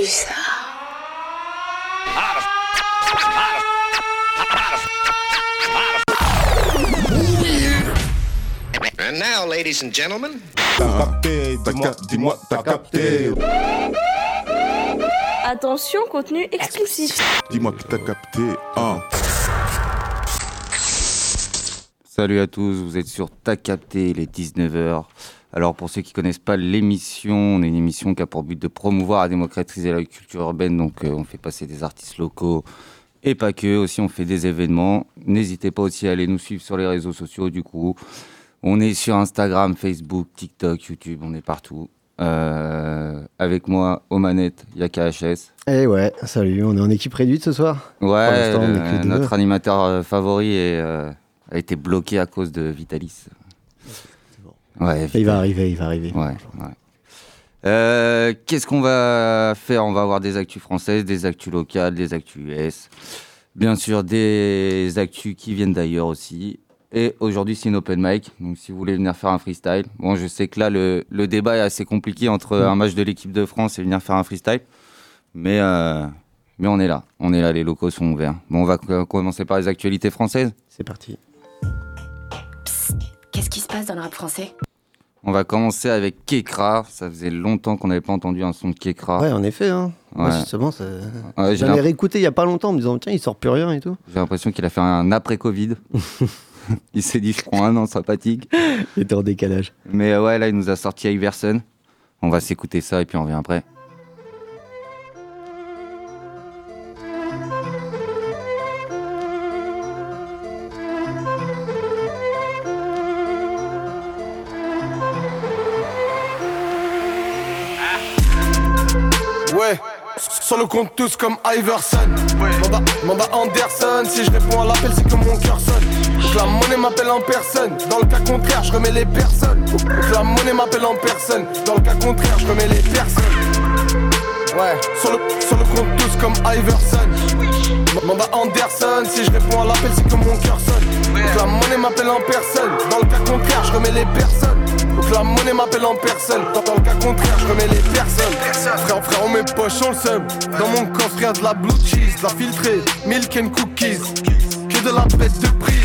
ça. And now, ladies and gentlemen, T'as capté, dis-moi, dis-moi, t'as capté. Attention, contenu explicite. Dis-moi que t'as capté. Hein. Salut à tous, vous êtes sur T'as capté, il est 19h. Alors pour ceux qui connaissent pas l'émission, on est une émission qui a pour but de promouvoir et démocratiser la culture urbaine, donc euh, on fait passer des artistes locaux et pas que, aussi on fait des événements. N'hésitez pas aussi à aller nous suivre sur les réseaux sociaux du coup. On est sur Instagram, Facebook, TikTok, YouTube, on est partout. Euh, avec moi, aux manettes, il y a KHS. Eh ouais, salut, on est en équipe réduite ce soir Ouais, euh, notre animateur favori est, a été bloqué à cause de Vitalis. Ouais, Il va arriver, il va arriver. Ouais, ouais. Euh, Qu'est-ce qu'on va faire? On va avoir des actus françaises, des actus locales, des actus US. Bien sûr, des actus qui viennent d'ailleurs aussi. Et aujourd'hui, c'est une open mic. Donc, si vous voulez venir faire un freestyle. Bon, je sais que là, le, le débat est assez compliqué entre un match de l'équipe de France et venir faire un freestyle. Mais, euh, mais on est là. On est là, les locaux sont ouverts. Bon, on va co- commencer par les actualités françaises. C'est parti. Qu'est-ce qui se passe dans le rap français? On va commencer avec Kekra. Ça faisait longtemps qu'on n'avait pas entendu un son de Kekra. Ouais, en effet. Hein. Moi, Ouais. justement, ça... Ouais, j'ai j'en ai l'impression- réécouté il y a pas longtemps en me disant tiens, il sort plus rien et tout. J'ai l'impression qu'il a fait un après-Covid. il s'est dit, je prends un an sympathique. Il était en décalage. Mais ouais, là, il nous a sorti Iverson. On va s'écouter ça et puis on revient après. Sur le compte tous comme Iverson. Manda, manda Anderson, si je réponds à l'appel, c'est que mon cœur sonne. Donc la monnaie m'appelle en personne. Dans le cas contraire, je remets les personnes. Donc la monnaie m'appelle en personne. Dans le cas contraire, je remets les personnes. Ouais, sur le, sur le compte tous comme Iverson. Manda Anderson, si je réponds à l'appel, c'est que mon cœur sonne. Donc la monnaie m'appelle en personne. Dans le cas contraire, je remets les personnes. La monnaie m'appelle en personne. Dans, dans le cas contraire, je remets les personnes. Frère, frère, on mes poches, on le seum. Dans mon coffre, y'a de la blue cheese, la filtrée, milk and cookies. Que de la bête de prise.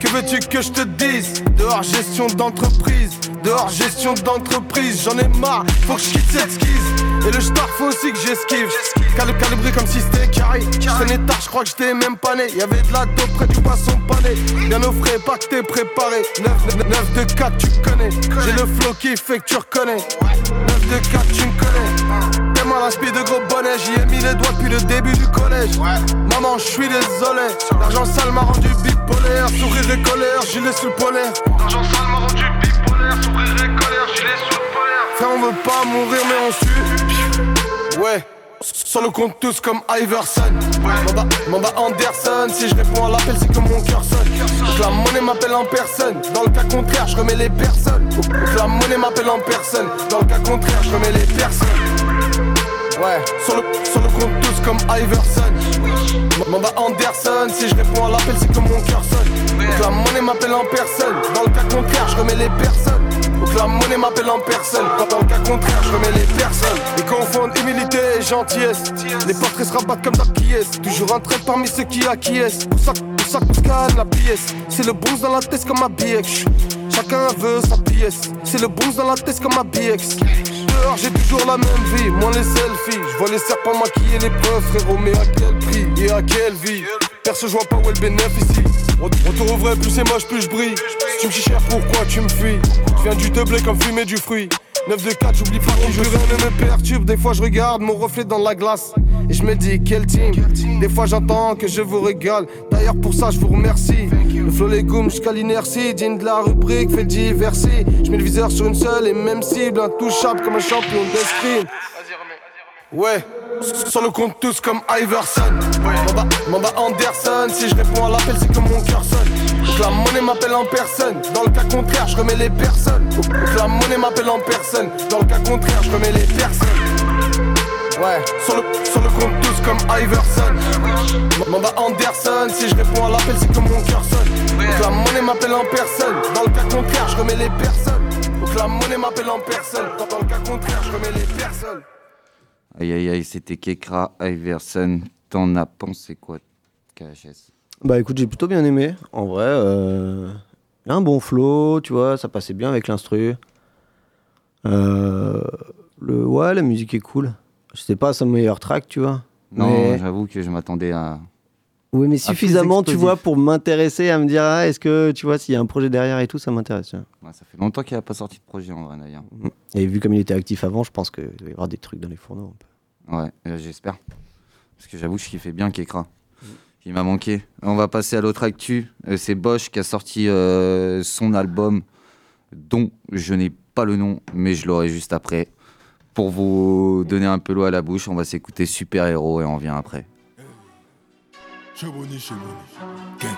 Que veux-tu que je te dise? Dehors gestion d'entreprise, dehors gestion d'entreprise, j'en ai marre, faut que je quitte cette skise. Et le star faut aussi que j'esquive. Cali- Calibré comme si c'était carré. Je traînais tard, je crois que j'étais même pas né. Y'avait de la dope près du poisson pané. Bien au frais, pas que t'es préparé. 9, 9 de 4, tu connais. J'ai le flow qui fait que tu reconnais. 9 de 4, tu me connais. T'es mal inspiré de gros bonnets. J'y ai mis les doigts depuis le début du collège. Maman, je suis désolé. L'argent sale m'a rendu bipolaire. Sourire et colère, gilet sous le polaire. L'argent sale m'a rendu bipolaire. Sourire et colère, gilet sous le polaire. Frère, on veut pas mourir, mais on suit. Ouais. Sur le compte tous comme Iverson. Manda Anderson Si je réponds à l'appel c'est que mon cœur sonne. La monnaie m'appelle en personne. Dans le cas contraire je remets les personnes. La monnaie m'appelle en personne. Dans le cas contraire je remets les personnes. Ouais, sur le, compte tous comme Iverson. Manda Anderson Si je réponds à l'appel c'est que mon cœur sonne. La monnaie m'appelle en personne. Dans le cas contraire je remets les personnes la monnaie m'appelle en personne. Quand dans le cas contraire je remets les personnes. Ils confondent humilité et gentillesse. Les portraits se rabattent comme dans qui est Toujours un trait parmi ceux qui acquiescent. Pour ça, pour ça la pièce. C'est le bronze dans la tête comme ma BX Chacun veut sa pièce. C'est le bronze dans la tête comme ma BX j'ai toujours la même vie. Moins les selfies. Je vois les serpents maquiller les preuves frérot. Mais à quel prix et à quelle vie? Perso je vois pas où est le bénéfice Retour au vrai plus c'est moche plus je brille. Si tu me cher pourquoi tu me fuis? Je viens du blé comme fumer du fruit. 9 de 4 j'oublie pas qui je rien ne me perturbe. Des fois je regarde mon reflet dans la glace Et je me dis quel team. Des fois j'entends que je vous régale. D'ailleurs pour ça je vous remercie. Le flow les goûts jusqu'à l'inertie. Digne de la rubrique fait diverser Je mets le viseur sur une seule et même cible. Intouchable comme un champion d'escrime. Ouais, sur le compte tous comme Iverson. Manda Anderson, si je réponds à l'appel, c'est que mon cœur sonne. La monnaie m'appelle en personne. Dans le cas contraire, je remets les personnes. La monnaie m'appelle en personne. Dans le cas contraire, je remets les personnes. Ouais, sur le, sur le compte tous comme Iverson. Manda Anderson, si je réponds à l'appel, c'est que mon cœur sonne. La monnaie m'appelle en personne. Dans le cas contraire, je remets les personnes. La monnaie m'appelle en personne. Dans le cas contraire, je remets les personnes. Aïe aïe aïe, c'était Kekra Iverson. T'en as pensé quoi, KHS Bah écoute, j'ai plutôt bien aimé. En vrai, euh, il y a un bon flow, tu vois, ça passait bien avec l'instru. Euh, le, ouais, la musique est cool. C'était pas son meilleur track, tu vois. Non, Mais- j'avoue que je m'attendais à. Oui, mais suffisamment, tu vois, pour m'intéresser, à me dire, ah, est-ce que, tu vois, s'il y a un projet derrière et tout, ça m'intéresse. Ouais, ça fait longtemps qu'il n'a pas sorti de projet en vrai d'ailleurs. Et vu comme il était actif avant, je pense qu'il doit y avoir des trucs dans les fourneaux. un peu. Ouais, euh, j'espère. Parce que j'avoue, je kiffais bien Kekra. Il m'a manqué. On va passer à l'autre actu. Euh, C'est Bosch qui a sorti euh, son album, dont je n'ai pas le nom, mais je l'aurai juste après. Pour vous donner un peu l'eau à la bouche, on va s'écouter Super Héros et on revient après. Chez Bonnie, chez Bonnie. Gang.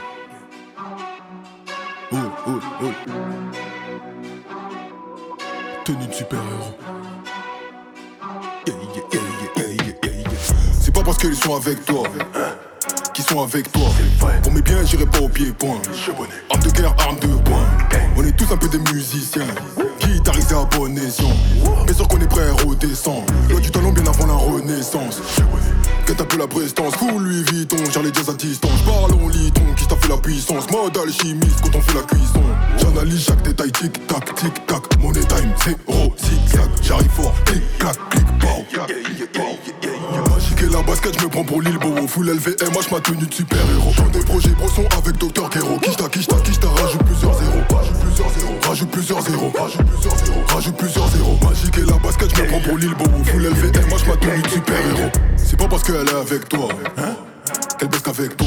Oh, oh, oh. Tenue de super-héros. Yeah, yeah, yeah, yeah, yeah, yeah, yeah. C'est pas parce qu'ils sont avec toi qu'ils sont avec toi. Pour mes biens, j'irai pas au pied-point. Arme de guerre, arme de poing. On est tous un peu des musiciens. Guitarisés à bon escient. Bien sûr qu'on est prêt à redescendre. Loi du talent bien avant la renaissance. Quête un peu la prestance, full Louis Vuitton, gère les jazz à distance. Parle en liton, qui t'a fait la puissance. Mode alchimiste quand on fait la cuisson. J'analyse chaque détail, tic tac, tic tac. Money time, zéro, zigzag. J'arrive fort, clic clac, clic, pow. La basket, je me prends pour l'île Bowo. Full LVM, moi je ma tenue de super-héros. Dans des projets brosson avec Docteur Kero. Quicheta, quicheta, quicheta, rajoute plusieurs zéros. Rajoute plusieurs zéros. Rajoute plusieurs zéros. Rajoute plusieurs zéros. Rajoute plusieurs zéros. Magique et la basket, je me prends pour l'île Bowo. Full LVM, moi je ma tenue de super-héros. C'est pas parce qu'elle est avec toi, hein, qu'elle baisse qu'avec toi.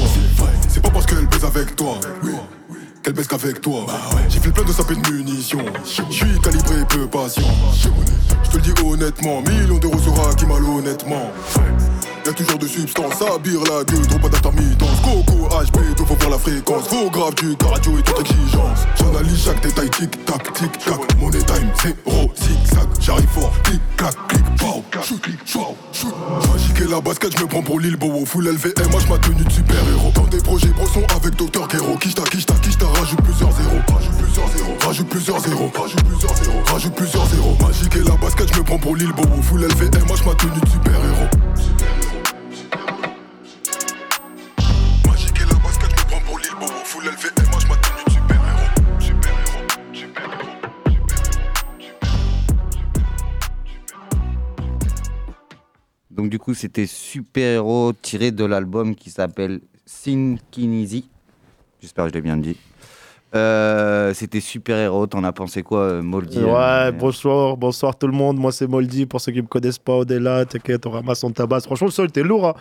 C'est pas parce qu'elle baise avec toi, oui. Qu'elle baisse qu'avec toi. J'ai fait plein de sapés de munitions. Je suis calibré peu patient. Je te le dis honnêtement, millions d'euros sera qui mal honnêtement. Y'a toujours de substance, ça bire la gueule, trop pas d'intermittence. Coco, HP, tout faut voir la fréquence. Faut grave du cardio et toute exigence. J'analyse chaque détail, tic tac, tic tac. Money time, zéro, zigzag. J'arrive fort, clic clac, clic, pow. Shoot, clic, shoot, shoot. Et la basket, je me prends pour l'île Bowo. Full LVM, moi ma tenue de super-héros. Dans des projets brosson avec Docteur Kero. Quicheta, quicheta, quicheta, rajoute plusieurs zéros. Rajoute plusieurs zéros. Rajoute plusieurs zéros. Rajoute plusieurs zéros. Rajoute plusieurs zéros. Magique et la basket, je me prends pour l'île Bowo. Full LVM, moi ma de super-héros. Magique Donc du coup, c'était Super Héros tiré de l'album qui s'appelle Synkinesis. J'espère que je l'ai bien dit. Euh, c'était Super Héros. T'en as pensé quoi, euh, Moldy Ouais, euh, bonsoir, bonsoir tout le monde. Moi, c'est Moldy. Pour ceux qui me connaissent pas, au-delà, t'inquiète, on ramasse on tabasse. Franchement, le sol était lourd. hein.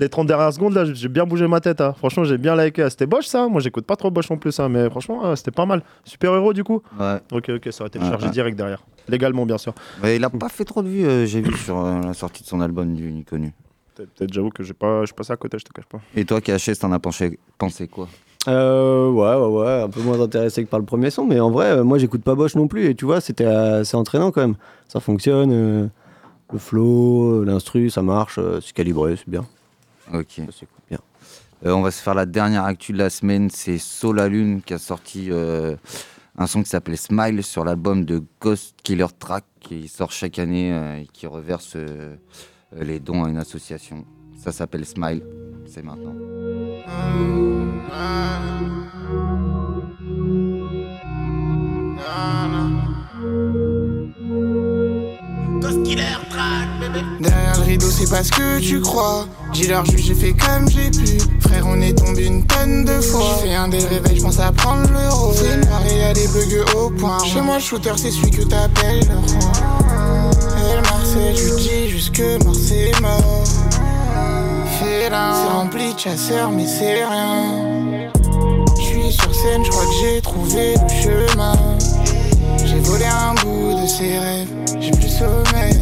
Les 30 dernières secondes, là, j'ai bien bougé ma tête. hein. Franchement, j'ai bien liké. C'était Bosch, ça. Moi, j'écoute pas trop Bosch non plus, hein, mais franchement, euh, c'était pas mal. Super héros, du coup Ouais. Ok, ok, ça aurait été Ouais, chargé ouais. direct derrière. Légalement, bien sûr. Il a pas fait trop de vues, euh, j'ai vu sur euh, la sortie de son album du Inconnu. Peut-être, peut-être, j'avoue que j'ai pas, je suis passé à côté, je te cache pas. Et toi, KHS, t'en as pensé, pensé quoi? Euh, ouais, ouais, ouais, un peu moins intéressé que par le premier son, mais en vrai, euh, moi j'écoute pas Bosch non plus, et tu vois, c'était assez entraînant quand même. Ça fonctionne, euh, le flow, l'instru, ça marche, euh, c'est calibré, c'est bien. Ok. Ça bien. Euh, on va se faire la dernière actu de la semaine. C'est Sola Lune qui a sorti euh, un son qui s'appelle Smile sur l'album de Ghost Killer Track qui sort chaque année euh, et qui reverse les dons à une association. Ça s'appelle Smile. C'est maintenant. Derrière le rideau, c'est pas ce que tu crois. J'ai leur juge, j'ai fait comme j'ai pu. Frère, on est tombé une tonne de fois. J'ai fait un des réveils, je pense à prendre l'euro. C'est et y'a des bugs au point. Chez moi, le shooter, c'est celui que t'appelles le roi. Elle Marseille, lui dis juste que mort, c'est rempli de chasseurs, mais c'est rien. Je suis sur scène, je crois que j'ai trouvé le chemin. J'ai volé un bout de ses rêves. J'ai plus sommeil,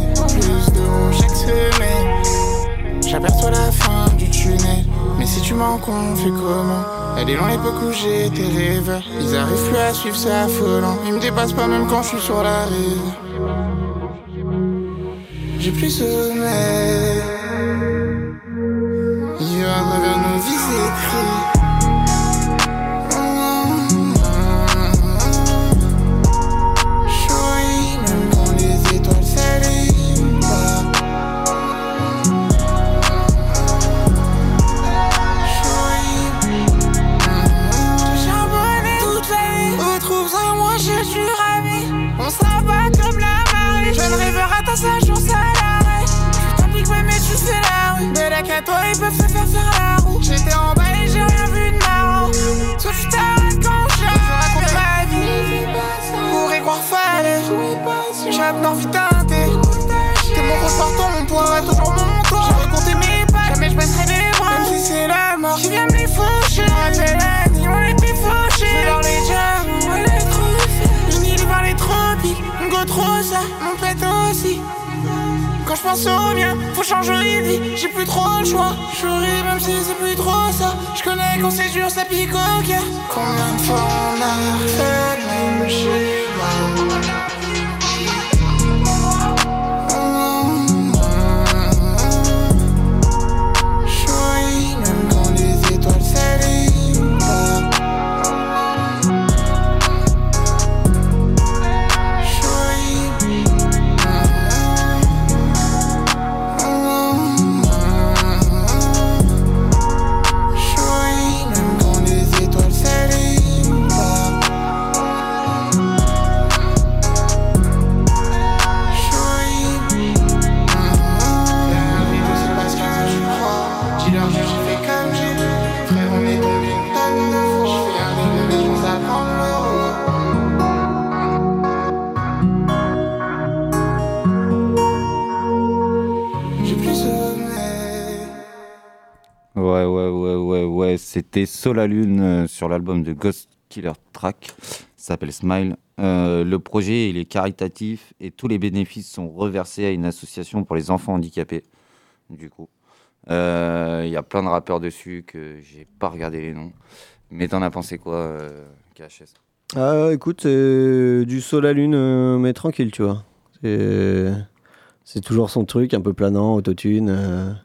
chaque semaine. J'aperçois la fin du tunnel. Mais si tu m'en on comment? Elle est loin l'époque où j'étais rêveur. Ils arrivent plus à suivre, c'est affolant. Ils me dépassent pas même quand je suis sur la rive. J'ai plus sommeil. À toi, ils peuvent se faire la. J'étais en bas et j'ai rien vu de marrant. Soit tu quand je raconte ma vie. Pour croire fallait. Un envie teinté. T'es mon ressort, mon poids, toujours mon toit. J'ai raconté mes pas, jamais je baisserai les bras. Même si c'est la mort vient me les faucher. Rappelle la on fauchés. Dans les jams, on est trop Unis devant les tropiques. Go trop ça, mon pète aussi. Je pense au mien, faut changer de vie, j'ai plus trop le choix. J'aurais même si c'est plus trop ça. Je connais quand c'est dur, ça pique au cœur. Combien de fois on a fait le même schéma? C'était Solalune euh, sur l'album de Ghost Killer Track. S'appelle Smile. Euh, le projet, il est caritatif et tous les bénéfices sont reversés à une association pour les enfants handicapés. Du coup, Euh, il y a plein de rappeurs dessus que j'ai pas regardé les noms. Mais t'en as pensé quoi, KHS Ah, écoute, du sol à lune, mais tranquille, tu vois. C'est toujours son truc, un peu planant, autotune.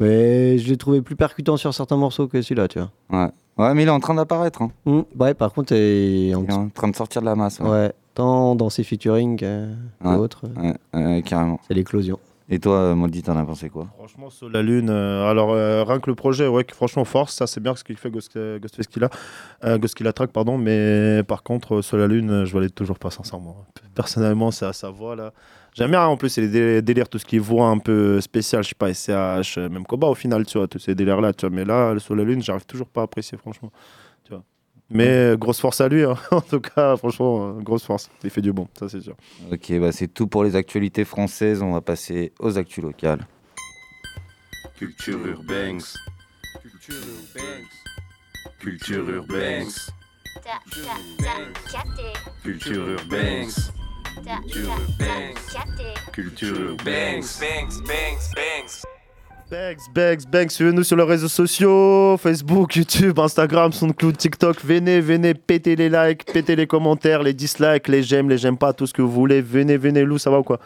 Euh. Mais je l'ai trouvé plus percutant sur certains morceaux que celui-là, tu vois. Ouais. ouais, mais il est en train d'apparaître. hein. Hmm, Ouais, par contre, il est en- Il est en train de sortir de la masse. Ouais, ouais, tant dans ses featuring que Ouais. d'autres, Ouais, ouais, carrément. c'est l'éclosion. Et toi, euh, Moldy, t'en as pensé quoi? Franchement, sur la Lune, euh, alors euh, rien que le projet, ouais, que franchement, force, ça c'est bien ce qu'il fait Ghost, euh, Ghostface Killah, euh, Ghost Killah Track, pardon, mais par contre, euh, sur la Lune, euh, je valide toujours pas sincèrement. Personnellement, c'est à sa voix là. J'aime bien en plus, c'est les dé- délires, tout ce qui est voix un peu spécial, je sais pas, SCH, euh, même Koba au final, tu vois, tous ces délires là, tu vois, mais là, sur la Lune, j'arrive toujours pas à apprécier, franchement, tu vois. Mais euh, grosse force à lui, hein. en tout cas, franchement, euh, grosse force. Il fait du bon, ça c'est sûr. Ok, bah c'est tout pour les actualités françaises. On va passer aux actus locales. Culture urbaine. Culture urbaine. Culture urbaine. Culture urbaine. Culture urbaine. Culture urbaine. Banks, Banks, Banks, suivez-nous sur les réseaux sociaux, Facebook, YouTube, Instagram, SoundCloud, TikTok. Venez, venez, pétez les likes, pétez les commentaires, les dislikes, les j'aime, les j'aime pas, tout ce que vous voulez. Venez, venez, Lou, ça va ou quoi?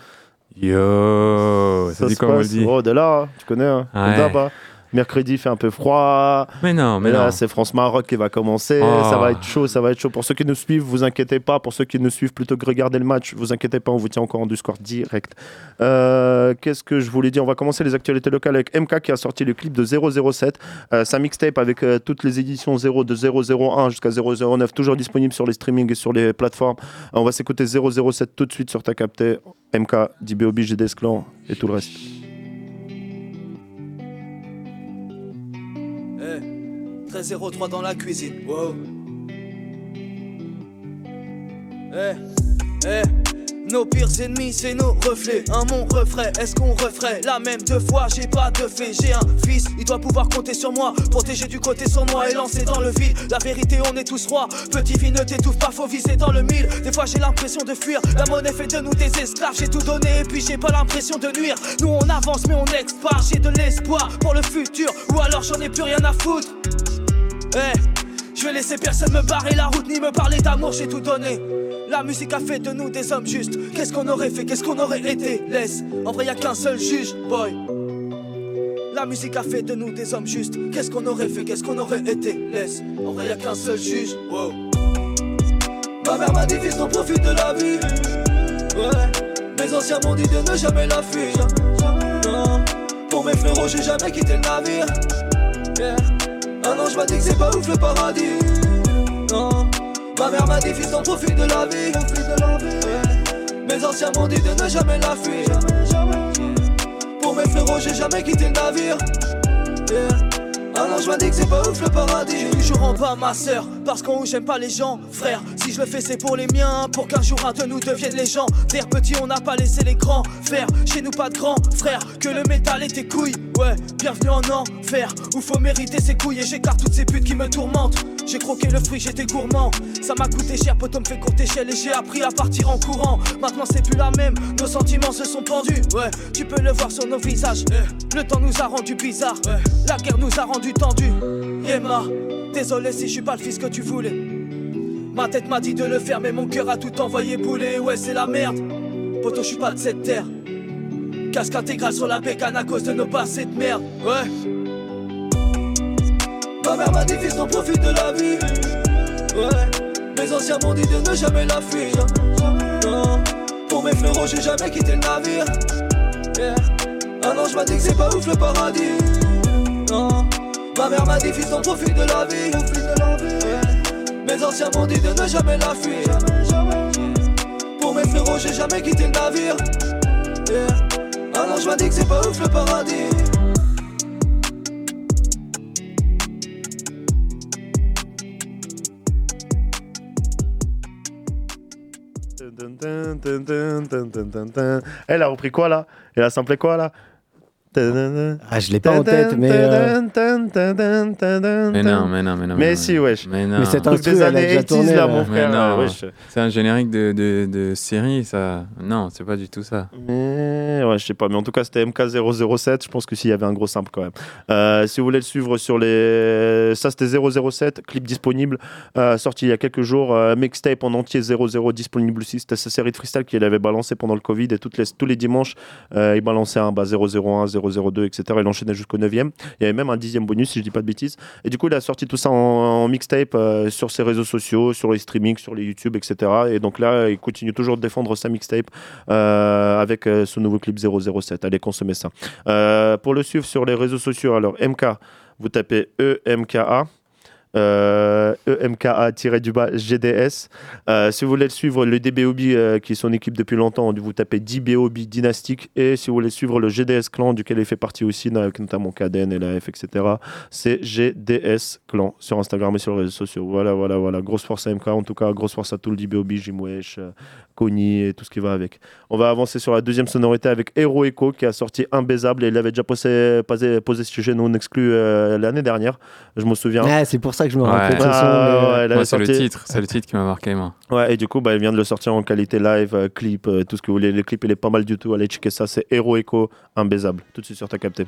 Yo, ça, dit se quoi, passe Moldy Oh, de là, hein, tu connais, hein Ouais. Mercredi, fait un peu froid. Mais non, mais là, non. c'est France-Maroc qui va commencer. Oh. Ça va être chaud, ça va être chaud. Pour ceux qui nous suivent, vous inquiétez pas. Pour ceux qui nous suivent plutôt que regarder le match, vous inquiétez pas, on vous tient encore en Discord direct. Euh, Qu'est-ce que je voulais dire? On va commencer les actualités locales avec MK qui a sorti le clip de 007. Euh, sa mixtape avec euh, toutes les éditions 0 de 001 jusqu'à 009, toujours disponible sur les streamings et sur les plateformes. Euh, on va s'écouter 007 tout de suite sur ta capté. MK, DBOB, GDS Clan et tout le reste. Eh, 13-03 dans la cuisine. Wow. Eh, eh. Nos pires ennemis, c'est nos reflets. Un mon refrain, est-ce qu'on referait la même deux fois J'ai pas de fait, j'ai un fils, il doit pouvoir compter sur moi. Protéger du côté sans moi et lancer dans le vide. La vérité, on est tous rois. Petit vie, ne t'étouffe pas, faut viser dans le mille. Des fois, j'ai l'impression de fuir. La monnaie fait de nous des esclaves. J'ai tout donné et puis j'ai pas l'impression de nuire. Nous, on avance, mais on expart. J'ai de l'espoir pour le futur, ou alors j'en ai plus rien à foutre. Eh, je vais laisser personne me barrer la route ni me parler d'amour, j'ai tout donné. La musique a fait de nous des hommes justes. Qu'est-ce qu'on aurait fait, qu'est-ce qu'on aurait été? Laisse, en vrai y a qu'un seul juge, boy. La musique a fait de nous des hommes justes. Qu'est-ce qu'on aurait fait, qu'est-ce qu'on aurait été? Laisse, en vrai y a qu'un seul juge, wow. Ma mère m'a dit fils, on profite de la vie. Ouais, mes anciens m'ont dit de ne jamais la fuir. Pour mes frérots, j'ai jamais quitté le navire. Un ange m'a dit que c'est pas ouf le paradis. Non, ma mère m'a dit fils, on profite de la vie. Ouais. Mes anciens m'ont dit de ne jamais la fuir. Pour mes frérots, j'ai jamais quitté le navire. Ah non, je dit que c'est pas ouf le paradis. Toujours en bas ma sœur, parce qu'en haut j'aime pas les gens. Frère, si je le fais, c'est pour les miens, pour qu'un jour un de nous devienne les gens. Vers petit, on n'a pas laissé les grands faire. Chez nous, pas de grands frères, que le métal et tes couilles. Ouais, bienvenue en enfer, où faut mériter ses couilles et j'écarte toutes ces putes qui me tourmentent. J'ai croqué le fruit, j'étais gourmand. Ça m'a coûté cher, poteau me fait courte échelle et j'ai appris à partir en courant. Maintenant c'est plus la même, nos sentiments se sont pendus. Ouais, tu peux le voir sur nos visages. Le temps nous a rendu bizarre, la guerre nous a rendu tendus. Yema, désolé si je suis pas le fils que tu voulais. Ma tête m'a dit de le faire, mais mon cœur a tout envoyé bouler. Ouais, c'est la merde. Poto, je suis pas de cette terre. Casque intégral sur la bécane à cause de nos passés de merde. Ouais. Ma mère m'a dit fils on profite de la vie Ouais Mes anciens m'ont dit de ne jamais la fuir Non Pour mes frérots j'ai jamais quitté le navire Yeah Ah non je m'a dit que c'est pas ouf le paradis Non Ma mère m'a dit fils on profite de la vie. Ouais. Mes anciens m'ont dit de ne jamais la fuir. Pour mes frérots j'ai jamais quitté le navire. Yeah. Non je dit que c'est pas ouf le paradis. Dun. Elle a repris quoi là? Elle a samplé quoi là? Ah, je l'ai pas en tête, mais. Mais non, mais non, mais non. Mais si, wesh. Mais. Mais cette Truc des elle a années déjà 80s tourné. là, mon frère. C'est un générique de, série, ça. Non, c'est pas du tout ça. Mais ouais, je sais pas, mais en tout cas, c'était MK007. Je pense que s'il y avait un gros simple quand même. Si vous voulez le suivre sur les. Ça, c'était 007, clip disponible, sorti il y a quelques jours. mixtape en entier 00 disponible aussi. C'était sa série de freestyle qu'il avait balancé pendant le Covid et tous les dimanches, il balançait un bah, 001, 002, etc. Il enchaînait jusqu'au 9e. Il y avait même un dixième bonus, si je dis pas de bêtises. Et du coup, il a sorti tout ça en, mixtape euh, sur ses réseaux sociaux, sur les streamings, sur les YouTube, etc. Et donc là, il continue toujours de défendre sa mixtape euh, avec euh, ce nouveau clip 007. Allez consommer ça. Euh, pour le suivre sur les réseaux sociaux, alors MK, vous tapez EMKA. Euh, EMKA-du-bas GDS. Euh, si vous voulez le suivre, le DBOB euh, qui est son équipe depuis longtemps, vous tapez DBOB Dynastique. Et si vous voulez suivre le GDS Clan, duquel il fait partie aussi, avec notamment KDN et la F, etc., c'est GDS Clan sur Instagram et sur les réseaux sociaux. Voilà, voilà, voilà. Grosse force à MK, en tout cas, grosse force à tout le DBOB, Jimwesh, euh, Kony et tout ce qui va avec. On va avancer sur la deuxième sonorité avec Hero Echo qui a sorti Imbaisable et il avait déjà posé, posé, posé ce sujet non exclu l'année dernière. Je me souviens. Ouais, c'est pour ça que je me Ouais. rappelle son. Ah, ouais, euh, Moi, c'est le titre. C'est le titre qui m'a marqué, moi. Ouais, et du coup, bah, il vient de le sortir en qualité live, euh, clip, euh, tout ce que vous voulez. Le clip, il est pas mal du tout. Allez checker ça. C'est Hero Echo, Imbaisable. Tout de suite sur ta capté.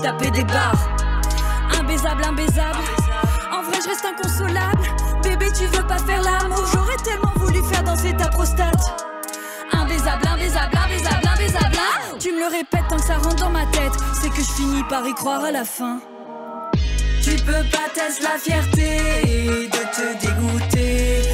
Tapé des barres. Imbaisable, imbaisable, en vrai je reste inconsolable. Bébé, tu veux pas faire l'amour, j'aurais tellement voulu faire danser ta prostate. Imbaisable, imbaisable, imbaisable, imbaisable. Tu me le répètes tant que ça rentre dans ma tête, c'est que je finis par y croire à la fin. Tu peux pas tester la fierté de te dégoûter.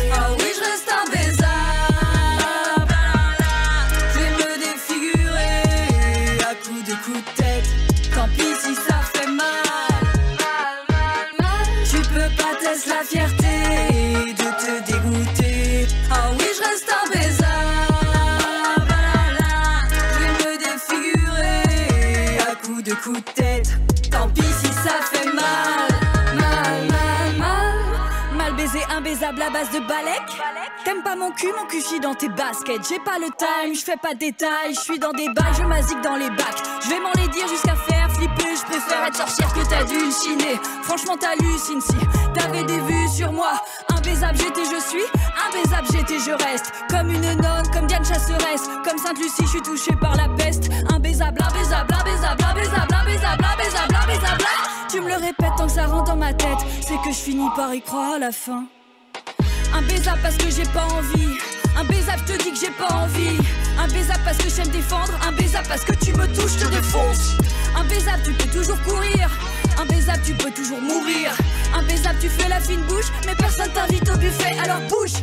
De balèque. T'aimes pas mon cul, mon cul chie dans tes baskets. J'ai pas le time, je fais pas de détails. Je suis dans des bails, je m'asique dans les bacs. Je vais m'en les dire jusqu'à faire flipper. Je préfère être sorcière que t'as dû chiner. Franchement, t'hallucines si t'avais des vues sur moi. Imbaisable, j'étais, je suis. Imbaisable, j'étais, je reste. Comme une nonne, comme Diane Chasseresse. Comme Sainte-Lucie, je suis touchée par la peste. Imbaisable, imbaisable, imbaisable, imbaisable, imbaisable, imbaisable, imbaisable. Tu me le répètes tant que ça rentre dans ma tête. C'est que je finis par y croire à la fin. Imbaisable parce que j'ai pas envie. Imbaisable, je te dis que j'ai pas envie. Imbaisable parce que j'aime défendre. Imbaisable parce que tu me touches, je te défonce. Imbaisable, tu peux toujours courir. Imbaisable, baisable, tu peux toujours mourir. Un baisable, tu fais la fine bouche, mais personne t'invite au buffet, alors bouge.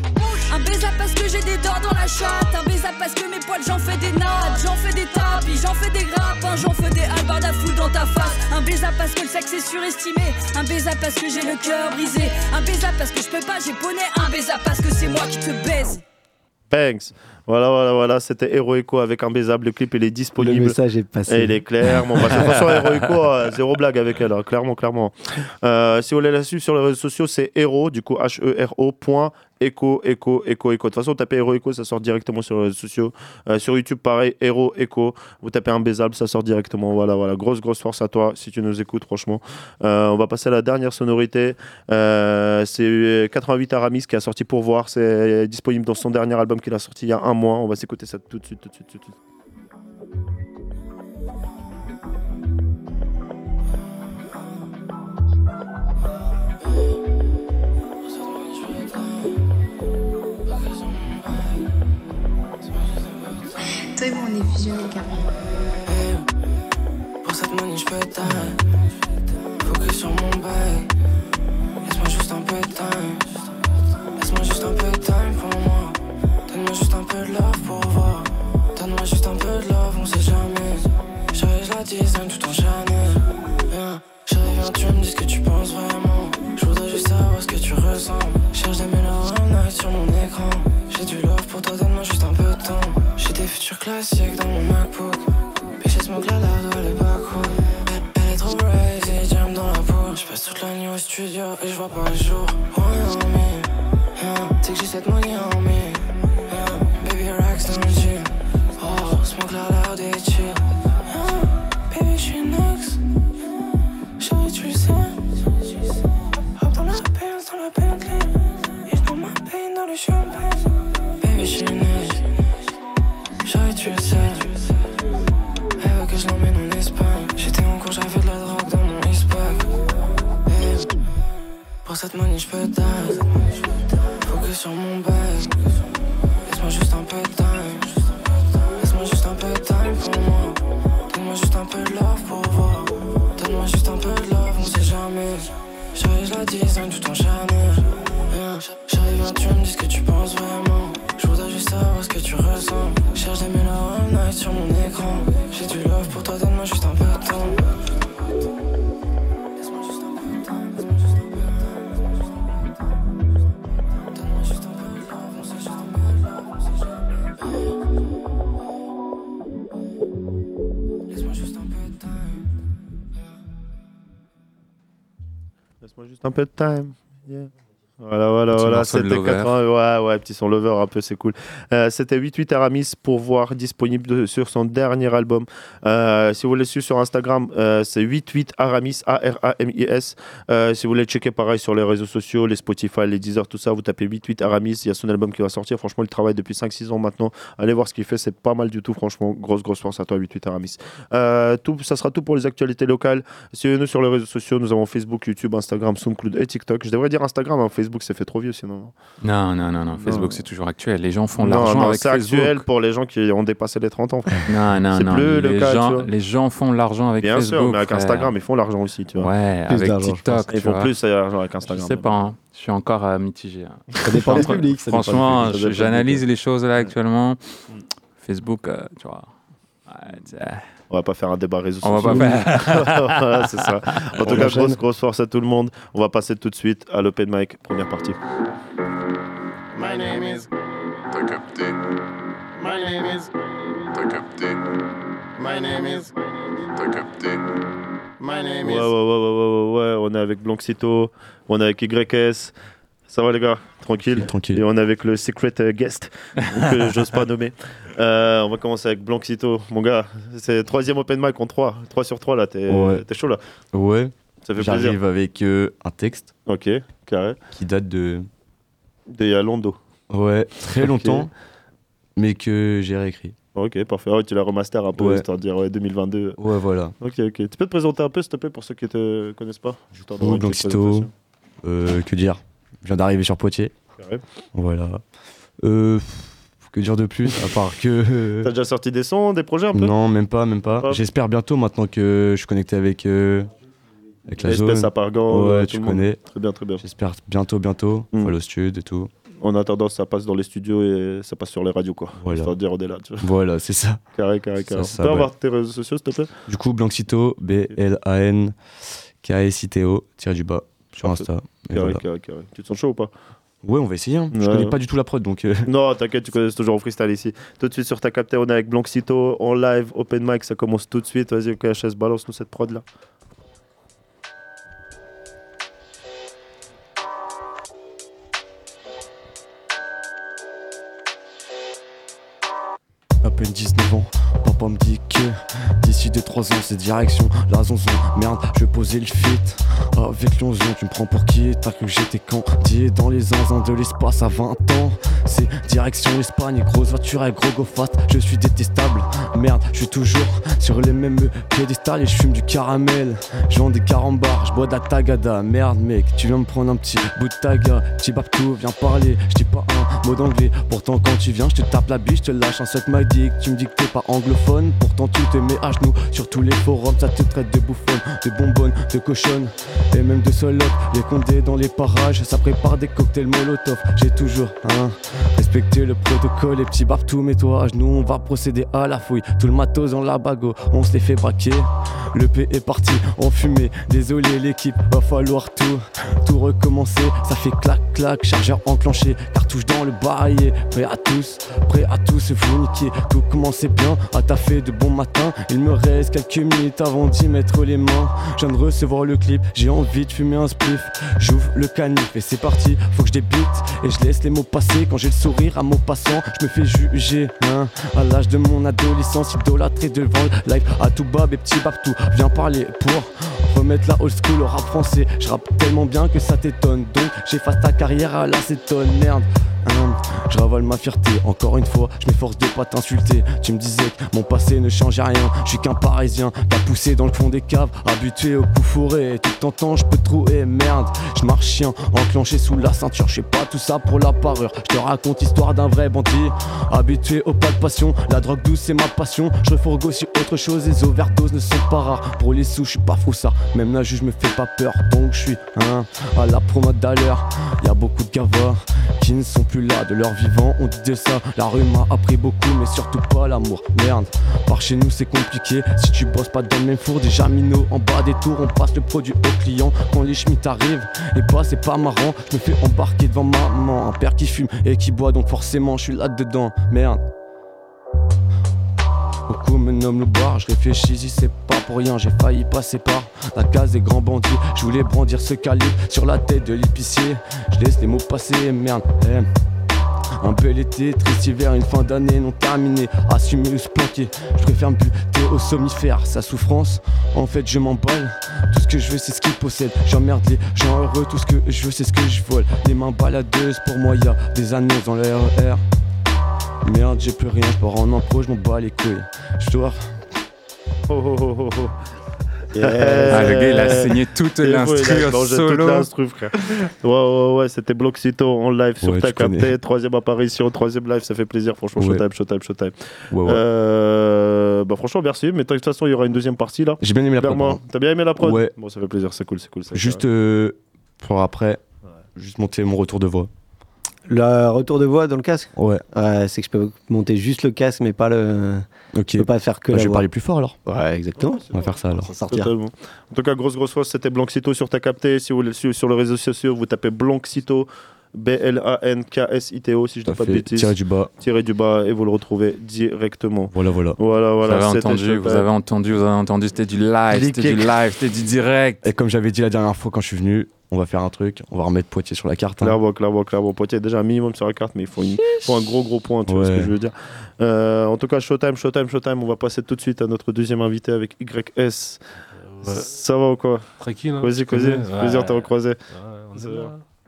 Un baisable parce que j'ai des dents dans la chatte. Un baisable parce que mes poils, j'en fais des nattes. J'en fais des tapis, j'en fais des grappes. J'en fais des halbards à foutre dans ta face. Un baisable parce que le sexe est surestimé. Un baisable parce que j'ai le cœur brisé. Un baisable parce que je peux pas, j'ai poney. Un baisable parce que c'est moi qui te baise. Banks. Voilà, voilà, voilà, c'était Hero Echo avec un baisable. Le clip, il est disponible. Le message est passé. Et il est clairement passé. De toute façon, Hero Echo, euh, zéro blague avec elle, hein, clairement, clairement. Euh, si vous voulez la suivre sur les réseaux sociaux, c'est Hero, du coup, H-E-R-O, point, Echo, Echo, Echo, Echo. De toute façon, tapez Hero Echo, ça sort directement sur les réseaux sociaux. Euh, sur YouTube, pareil, Hero Echo. Vous tapez un baisable, ça sort directement. Voilà, voilà. Grosse, grosse force à toi si tu nous écoutes, franchement. Euh, on va passer à la dernière sonorité. Euh, c'est 88 Aramis qui a sorti pour voir. C'est disponible dans son dernier album qu'il a sorti il y a un mois. On va s'écouter ça tout de suite, tout de suite, tout de suite. Pour cette money, je peux time. Focus sur mon bail. Laisse-moi juste un peu de time. Laisse-moi juste un peu de time pour moi. Donne-moi juste un peu de love pour voir. Donne-moi juste un peu de love, on sait jamais. J'arrive la design tout en Chanel. Viens, tu me dis ce que tu penses vraiment. Je voudrais juste savoir ce que tu ressens. Cherche des mélanges sur mon écran. J'ai du love pour toi, Futurs classiques dans mon MacBook. Péché smoke la elle est pas cool. Elle, est trop crazy, jam dans la peau. J'passe toute la nuit au studio et je vois pas le jour. Oh non, mais, yeah, c'est que j'ai cette money en. Yeah, baby racks dans le jean. Oh, smoke la loud et chill. Baby, j'suis next. Chérie, tu le sais. Hop dans la Benz, dans la Bentley. Et j'prends ma peine dans le champagne. Baby, next. Tu le sais. Elle veut que je l'emmène en Espagne. J'étais en cours, j'avais de la drogue dans mon. Eh, Pour cette money, j'peux die. Focus sur mon bail. Laisse-moi juste un peu de time. Laisse-moi juste un peu de time pour moi. Donne-moi juste un peu de love pour voir. Donne-moi juste un peu de love, on sait jamais. J'arrive la design tout en Chanel. J'arrive, tu me dis ce que tu penses vraiment. Je voudrais juste savoir ce que tu ressens. Cherche des mélanges all night sur mon écran. J'ai du love pour toi, donne-moi juste un peu de temps. Laisse-moi juste un peu de time. Yeah. Voilà, voilà, Petit voilà. C'était Lover. 80. Ouais, ouais, petit son lover, un peu, c'est cool. Euh, C'était 88 Aramis pour voir disponible de- sur son dernier album. Euh, si vous voulez le suivre sur Instagram, euh, c'est 88 Aramis, A-R-A-M-I-S. Euh, si vous voulez le checker, pareil, sur les réseaux sociaux, les Spotify, les Deezer, tout ça, vous tapez 88 Aramis. Il y a son album qui va sortir. Franchement, il travaille depuis 5-6 ans maintenant. Allez voir ce qu'il fait, c'est pas mal du tout, franchement. Grosse, grosse force à toi, 88 Aramis. Tout, ça sera tout pour les actualités locales. Suivez-nous sur les réseaux sociaux. Nous avons Facebook, YouTube, Instagram, SoundCloud et TikTok. Je devrais dire Instagram, hein. Facebook, c'est fait trop vieux sinon. Non, non, non, non. Facebook, c'est toujours actuel. Les gens font l'argent avec c'est Facebook. actuel pour les gens qui ont dépassé les 30 ans. frère. Non, non, C'est non. plus le les, cas, tu gens, les gens font de l'argent avec Bien Facebook. sûr, mais avec frère. Instagram, ils font l'argent aussi, tu vois. Ouais, Plus avec TikTok. Ils font plus d'argent avec Instagram. Je sais pas. hein. Je suis encore euh, mitigé. hein. Ça dépend ça dépend des Franchement, j'analyse les choses là actuellement. Facebook, euh, tu vois. ouais, c'est- On va pas faire un débat réseaux On va pas faire. voilà, c'est ça. En On tout cas, grosse, grosse force à tout le monde. On va passer tout de suite à l'open mic, première partie. My name is. T'as capté. My name is. T'as capté. My name is. T'as capté. My name Ouais, is. ouais, ouais, ouais, ouais, ouais, ouais, on est avec Blanxito, on est avec YS. Ça va les gars Tranquille Tranquille. Et on est avec le secret euh, guest que j'ose pas nommer. Euh, on va commencer avec Blanxito. Mon gars, c'est troisième open mic en 3. 3 sur 3 là, t'es Ouais. chaud là Ouais. Ça fait J'arrive plaisir. avec euh, un texte. Ok, carré. Qui date de. A longtemps. Ouais, très longtemps. Mais que j'ai réécrit. Ok, parfait. Ouais, tu l'as remaster un peu, Ouais. histoire de dire ouais, 2022. Ouais, voilà. Ok, ok. Tu peux te présenter un peu, s'il te plaît, pour ceux qui te connaissent pas? Je Oh, Blanxito. Euh, que dire? Je viens d'arriver sur Poitiers. Voilà. Euh, que dire de plus À part que. T'as déjà sorti des sons, des projets un peu? Non, même pas, même pas. J'espère bientôt maintenant que je suis connecté avec, euh, Avec la zone. à Pargan, Ouais, euh, tu connais. Très bien, très bien. J'espère bientôt, bientôt. Mm. Follow Stud et tout. En attendant, ça passe dans les studios et ça passe sur les radios, quoi. Voilà. Histoire de dire, on est là, tu vois. Voilà, c'est ça. Carré, carré, carré. Tu peux ouais. avoir tes réseaux sociaux, s'il te plaît? Du coup, Blancito, B-L-A-N, K-S-I-T-O, tiré du bas, sur. Insta. Et Carré, voilà. carré, carré. Tu te sens chaud ou pas? Ouais, on va essayer. hein. Je connais pas du tout la prod, donc. euh, Non, t'inquiète, tu connais toujours en freestyle ici. Tout de suite sur ta capté, on est avec Blancito en live, open mic, ça commence tout de suite. Vas-y, OKHS, balance-nous cette prod là. à peine 19 ans, me dit que d'ici 2-3 ans c'est direction la zonzon. Merde, je vais poser le fit avec l'onzon. Tu me prends pour qui? T'as cru que j'étais candié dans les zinzins de l'espace à 20 ans? C'est direction l'Espagne, grosse voiture avec gros go fast. Je suis détestable, merde, je suis toujours sur les mêmes piédestals et je fume du caramel. Je vends des carambars, je bois de la tagada. Merde, mec, tu viens me prendre un petit bout de taga. Petit babtou, viens parler, je dis pas un mot d'anglais. Pourtant, quand tu viens, je te tape la biche, je te lâche un suck my dick. Tu me dis que t'es pas anglophone, pourtant tu te mets à genoux sur tous les forums. Ça te traite de bouffonne, de bonbonne, de cochonne et même de salope. Les condés dans les parages, ça prépare des cocktails molotov. J'ai toujours hein, respecté le protocole. Les petits babtou, mets-toi à genoux, on va procéder à la fouille. Tout le matos dans la bago, on se les fait braquer. Le P est parti en fumée. Désolé l'équipe, va falloir tout, tout recommencer. Ça fait clac clac, chargeur enclenché, cartouche dans le barillet. Prêt à tous, prêt à tous vous niquer. Tout commençait bien, à taffer de bon matin. Il me reste quelques minutes avant d'y mettre les mains. Je viens de recevoir le clip, j'ai envie de fumer un spliff. J'ouvre le canif et c'est parti, faut que je débute. Et je laisse les mots passer quand j'ai le sourire à mots passants. Je me fais juger, hein. À l'âge de mon adolescence, idolâtré devant le live à tout bas, et petit babtou. Viens parler pour remettre la old school au rap français. Je rappe tellement bien que ça t'étonne. Donc j'efface ta carrière à l'acétone, merde. Je ravale ma fierté, encore une fois, je m'efforce de pas t'insulter. Tu me disais que mon passé ne changeait rien, je suis qu'un parisien, pas poussé dans le fond des caves, habitué au coup fourré. Tout tentant, je peux trouver, merde. Je marche chien, enclenché sous la ceinture, je pas tout ça pour la parure. Je te raconte l'histoire d'un vrai bandit, habitué au pas de passion. La drogue douce, c'est ma passion. Je refourgue aussi autre chose, les overdoses ne sont pas rares. Pour les sous, je suis pas froussard, même la juge me fait pas peur, donc je suis hein, à la promo d'allure. Y a beaucoup de gavas qui ne sont plus là de leur vivant. On dit de ça, la rue m'a appris beaucoup, mais surtout pas l'amour. Merde, par chez nous c'est compliqué. Si tu bosses pas dans le même four, déjà minot en bas des tours, on passe le produit au client. Quand les schmitts arrivent, et bah c'est pas marrant. Je me fais embarquer devant maman, un père qui fume et qui boit, donc forcément je suis là dedans. Merde. Beaucoup me nomment le bar, je réfléchis, si c'est pas pour rien, j'ai failli passer par la case des grands bandits. Je voulais brandir ce calibre sur la tête de l'épicier. Je laisse les mots passer, merde. eh. Un bel été, triste hiver, une fin d'année non terminée. Assumer ou se je préfère me buter au somnifère. Sa souffrance, en fait, je m'emballe. Tout ce que je veux, c'est ce qu'ils possèdent. J'emmerde les gens heureux, tout ce que je veux, c'est ce que je vole. Les mains baladeuses, pour moi, y a des annonces dans RER. Merde, j'ai plus rien, je pars en impro, je m'en bats les couilles. Je dois. Oh, oh, oh, oh, oh. Ah, le gars, il a saigné toute l'instru mangé solo. toute frère. Ouais, ouais, ouais, c'était Bloxito en live sur ta capté. Troisième apparition, troisième live, ça fait plaisir. Franchement, showtime, showtime, showtime. Euh, bah, franchement, merci. Mais de toute façon, il y aura une deuxième partie là. J'ai bien aimé la prod, contre. T'as bien aimé la prod. Bon, ça fait plaisir, c'est cool, c'est cool. Juste euh, pour après, juste monter mon retour de voix. Le retour de voix dans le casque Ouais. c'est que je peux monter juste le casque, mais pas le. Ok. Je peux pas faire que Bah, la je vais voix. parler plus fort alors. Ouais, exactement. On va faire ça alors. sortir. Totalement. En tout cas, grosse, grosse fois, c'était Blancito sur ta capté. Si vous voulez le suivre sur les réseaux sociaux, vous tapez Blancito. B-L-A-N-K-S-I-T-O, si je dis Tout à pas de bêtises. Tiré du bas. Tiré du bas, et vous le retrouvez directement. Voilà, voilà. Voilà, voilà. vous avez entendu, vous avez entendu, vous avez entendu, c'était du live, c'était du live, c'était du direct. Et comme j'avais dit la dernière fois quand je suis venu, on va faire un truc, on va remettre Poitiers sur la carte. hein. Clairement, clairement, clairement. Poitiers est déjà un minimum sur la carte, mais il faut, une- faut un gros, gros point, tu vois ce que je veux dire. Euh, en tout cas, Showtime, Showtime, Showtime. On va passer tout de suite à notre deuxième invité avec YS. Ça va ou quoi? Tranquille, hein, Vas-y, vas-y. Plaisir de te recroiser. Ouais, on est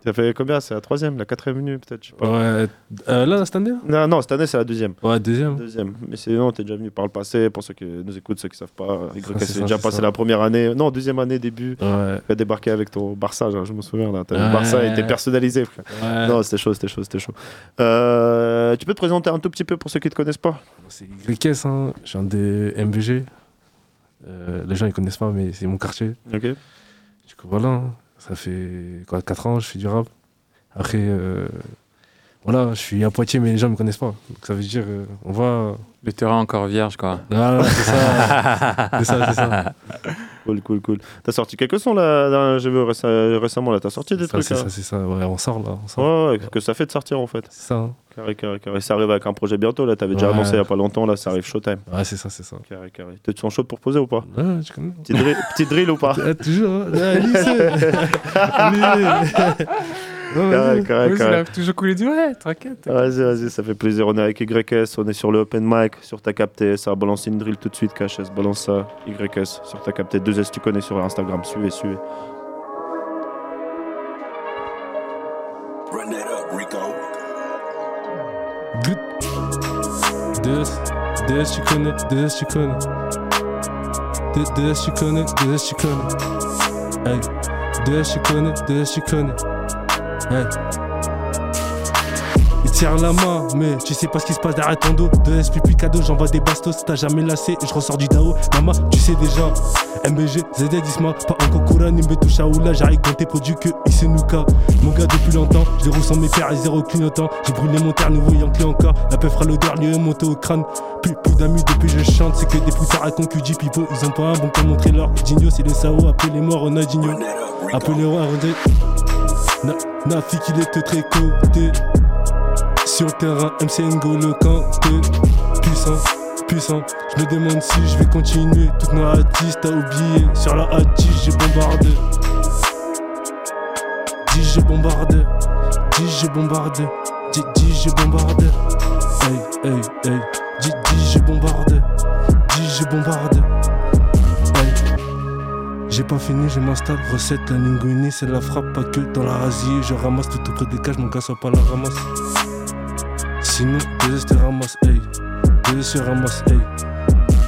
Ça fait combien? C'est la troisième, la quatrième minute peut-être. Ouais. Euh, là, cette année Non, non, cette année c'est la deuxième. Ouais, deuxième. Deuxième. Mais sinon, t'es déjà venu par le passé. Pour ceux qui nous écoutent, ceux qui savent pas, YS c'est c'est déjà passé ça. la première année. Non, deuxième année, début. Ouais. Tu as débarqué avec ton Barça, je me souviens. Là. T'as- Ouais. Le Barça était personnalisé, frère. Ouais. Non, c'était chaud, c'était chaud, c'était chaud. Euh, tu peux te présenter un tout petit peu pour ceux qui te connaissent pas? C'est YS, hein. je viens des MVG. Euh, les gens ils connaissent pas, mais c'est mon quartier. Ok. Du coup, voilà, hein. Ça fait quoi, 4 ans, je fais du rap. Après, euh, voilà, je suis à Poitiers, mais les gens me connaissent pas. Donc ça veut dire, euh, on va. Le terrain encore vierge, quoi. Voilà, c'est ça. c'est ça, c'est ça. Cool, cool, cool. T'as sorti quelques sons là, j'ai vu réce- récemment là, t'as sorti des Ça, trucs c'est ça, c'est ça. Ouais, on sort là. On sort. Ouais, ouais, que ça fait de sortir en fait. C'est ça. hein. Carré, carré, carré. Ça arrive avec un projet bientôt là, t'avais déjà Ouais. annoncé il y a pas longtemps là, ça arrive Showtime. Ouais, c'est ça, c'est ça. Carré, carré. T'es tu chaud pour poser ou pas? Ouais, je connais. Petit drill, petit drill ou pas? Ah, toujours, hein. Ah. Lycée. Ouais, Carré, vas-y. carré, carré. toujours coulé du ouais, t'inquiète. Vas-y, vas-y, ça fait plaisir. On est avec YS, on est sur le open mic, sur ta capté. Ça balance une drill tout de suite, KHS. Balance ça, YS, sur ta capté. Deux S, tu connais sur Instagram. Suivez, suivez. Run that up, Rico. Good. DS, DS, tu connais, DS, tu connais. D- DS, tu connais, DS, tu connais. Hey. DS, tu connais, DS, tu connais. Hey. La main, mais tu sais pas ce qui se passe derrière ton dos. 2S, pipi cadeau, j'envoie des bastos. T'as jamais lassé je ressors du DAO. Maman, tu sais déjà. MBG, ZD, Isma, pas encore Koura, Nimbe, Shaoula. J'arrive dans tes produits que Isenuka. Mon gars, depuis longtemps, je déroule sans mes pères et zéro clignotant. J'ai brûlé mon terre, nouveau Yankee encore. La peu fera l'odeur, lieu monté au crâne. Plus, plus d'amis depuis je chante, c'est que des poutards à concu Pipo. Ils ont pas un bon pour montrer leur Digno, c'est le Sao, appelez-moi Ronaldinho. Appelez-moi. Na, Nafik, il est très côté. Sur le terrain, MC N'Golo Kanté Puissant, puissant. Je me demande si je vais continuer. Toutes nos artistes t'as oublié. Sur la A10 j'ai bombardé. 10 j'ai bombardé. 10 j'ai bombardé. 10 10 j'ai bombardé. Hey, hey, hey. 10 10 j'ai bombardé. 10 j'ai bombardé. J'ai pas fini, je m'installe, recette. La linguini, c'est la frappe, pas que dans la rasier. Je ramasse tout auprès des cages, mon gars soit pas la ramasse. Sinon, deux te ramasse, hey. Deux se ramasse, hey.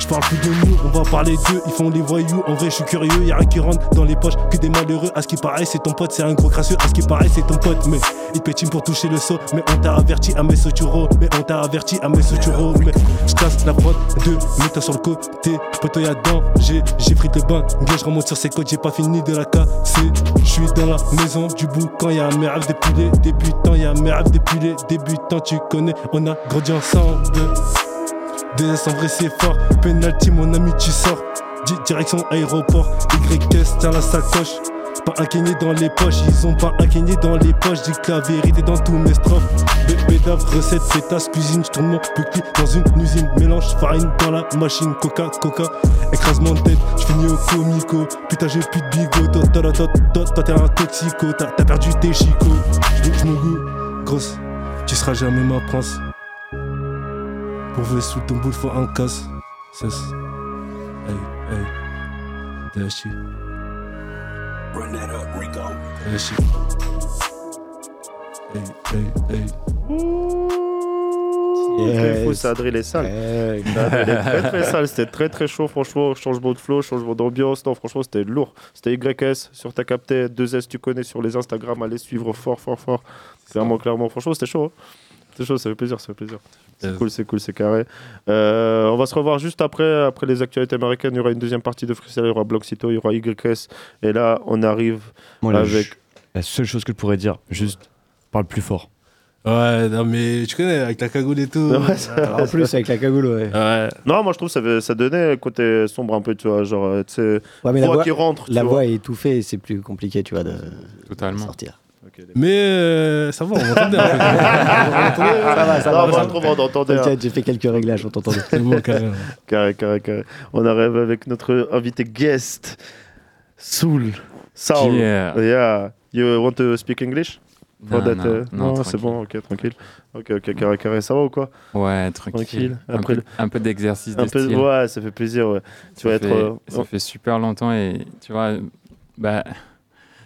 Je parle plus de nous, on va parler d'eux, ils font les voyous. En vrai, je suis curieux, y'a rien qui rentre dans les poches, que des malheureux. À ce qui paraît, c'est ton pote, c'est un gros crasseux. À ce qui paraît, c'est ton pote, mais il pétine pour toucher le saut. Mais on t'a averti à mes soturo, mais on t'a averti à mes soturo. Mais je casse la prod, deux, mets-toi sur le côté. Poto, y'a danger, j'ai pris le bain. Je remonte sur ses côtes, j'ai pas fini de la casser. Je suis dans la maison du bout quand y'a mes rêves depuis les débutants, y'a mes rêves depuis les débutants. Tu connais, on a grandi ensemble. DS en vrai c'est fort, penalty mon ami tu sors. Di- Direction aéroport, YS tiens la sacoche. Pas un kenny dans les poches, ils ont pas un kenny dans les poches. Dis que la vérité dans tous mes strophes. Bébé d'ave, recette, pétasse, cuisine, je tourne mon bucli dans une usine. Mélange farine dans la machine, coca, coca. Écrasement de tête, je finis au comico. Putain j'ai plus de bigot, toi, toi, toi, t'es un toxico. T'as perdu tes chicots, je me goût, grosse. Tu seras jamais ma prince sous ton boule, faut un casse. Cesse. Hey, hey. DHI. Run that up, Rico. DHI. Hey, hey, hey. Très fou, ça a drillé sale. Hey. Ça a drillé très très sale. C'était très très chaud, franchement. Changement de flow, changement d'ambiance. Non, franchement, c'était lourd. C'était YS sur ta capté. 2S, tu connais sur les Instagram. Allez suivre fort, fort, fort. Clairement, clairement. Franchement, c'était chaud. hein. C'était chaud, ça fait plaisir, ça fait plaisir. C'est Yes. cool, c'est cool, c'est carré. Euh, on va se revoir juste après, après les actualités américaines. Il y aura une deuxième partie de Freestyle, il y aura Bloxito, il y aura YS. Et là, on arrive Moi, avec. la seule chose que je pourrais dire, juste parle plus fort. Ouais, non, mais tu connais, avec la cagoule et tout. Ouais, ça- En plus, avec la cagoule, ouais. Ouais. Non, moi je trouve que ça, ça donnait un côté sombre un peu, tu vois, genre, euh, tu sais, Ouais, mais la voix voix, qui rentre. la tu voix vois. est étouffée et c'est plus compliqué, tu vois, de, Totalement. de sortir. Mais euh, ça va, on m'entendait en fait. Ça va, ça Non, va. moi, je trouve on entendait. hein. T'inquiète, j'ai fait quelques réglages, on t'entendait. C'est bon. Carré, carré, carré. On arrive avec notre invité guest, Soul. Soul. Yeah. Yeah. You want to speak English? Non, non, uh, non, c'est bon, ok, tranquille. Ok, ok, carré, carré. Ça va ou quoi? Ouais, tranquille. Tranquille. Un Après peu, le- un peu d'exercice de Un peu, style. ouais, ça fait plaisir, ouais. Tu ça vas fait, être. euh, ça fait super longtemps et tu vois, bah,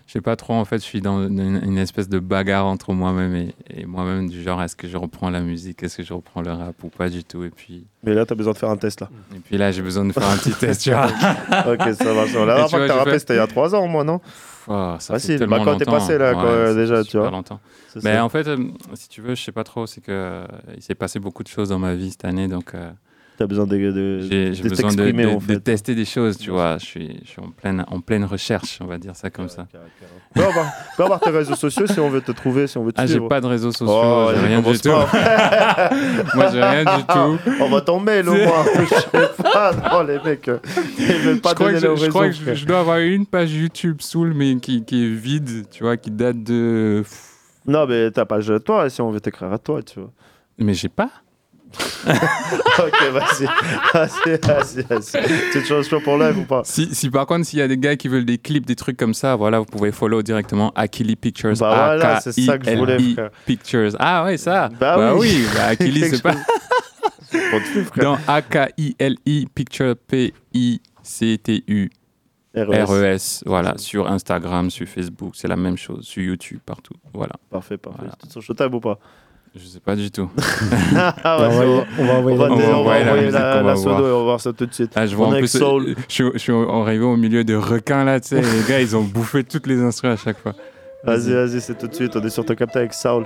je sais pas trop en fait, je suis dans une, une espèce de bagarre entre moi-même et, et moi-même du genre est-ce que je reprends la musique, est-ce que je reprends le rap ou pas du tout et puis Mais là, t'as besoin de faire un test, là. et puis là j'ai besoin de faire un petit test, tu vois. ok, ça va. La dernière tu fois que rappé, fait- c'était il y a 3 ans, moi, non? Oh, ça Facile. Bah, quand t'es passé, là, Ouais, déjà, tu vois. longtemps. Mais ça. en fait, euh, si tu veux, je sais pas trop, c'est que euh, il s'est passé beaucoup de choses dans ma vie cette année, donc euh, T'as besoin de, de, J'ai j'ai de besoin de, t'exprimer, de- en de fait. tester des choses, tu vois. Je suis, je suis en, pleine, en pleine recherche, on va dire ça comme ça. Tu peux avoir, tu peux avoir tes réseaux sociaux si on veut te trouver, si on veut te Ah, j'ai pas de réseaux sociaux, Oh, j'ai rien du tout. Moi, j'ai rien du tout. On va ton mail au moins. Je sais pas. Non, les mecs, euh, ils veulent pas je crois que, donner je, crois que je, dois avoir une page YouTube Soul, mais qui, qui est vide, tu vois, qui date de. Non, mais ta page à toi, si on veut t'écrire à toi, tu vois. Mais j'ai pas. ok, vas-y. Vas-y, vas-y, vas-y. Tu te changes pas pour live ou pas? Si, si par contre, s'il y a des gars qui veulent des clips, des trucs comme ça, voilà, vous pouvez follow directement Akili Pictures. Bah voilà, c'est ça que je voulais, frère. Pictures. Ah ouais, ça. Bah oui. oui, bah, Akili, c'est pas. Dans A-K-I-L-I Picture P-I-C-T-U. RES. RES, voilà, sur Instagram, sur Facebook, c'est la même chose, sur YouTube, partout, voilà. Parfait, parfait. Tu te sens Showtime ou pas? Je sais pas du tout. Ah, On va envoyer- on va on va dé- on va envoyer la musique, la on va la sodo voir. et on va voir ça tout de suite. Ah, je vois en plus, euh, je, suis- je suis arrivé au milieu de requins là, tu sais, les gars, ils ont bouffé toutes les instruments à chaque fois. Vas-y, vas-y, c'est tout de suite. On est sur ton capteur avec Saul.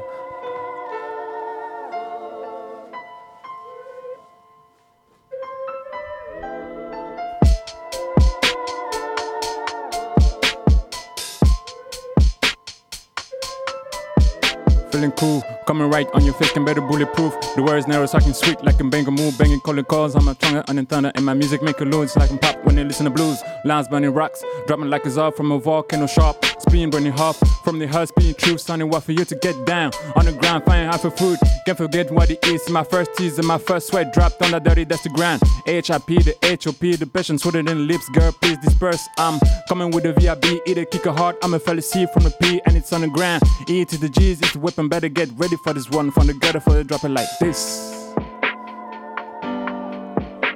Feeling cool, coming right on your face, can better bulletproof. The words narrow, talking sweet like a banger move, banging calling calls. I'm a on the thunder, and my music make a loads like I'm pop when they listen to blues. Lines burning rocks, dropping like a czar from a volcano sharp. Speeding, burning half from the heart, speeding true, sounding what for you to get down on the ground, find out for food. Can't forget what it is. My first teaser, my first sweat dropped on the dirty, that's the ground. HIP, the HOP, the passion sweeter than the lips, girl, please disperse. I'm coming with a VIB, either kick a heart. I'm a fella C from the P, and it's on the ground. E to the G's, it's the weapon, better get ready for this one. From the gutter for the drop it like this.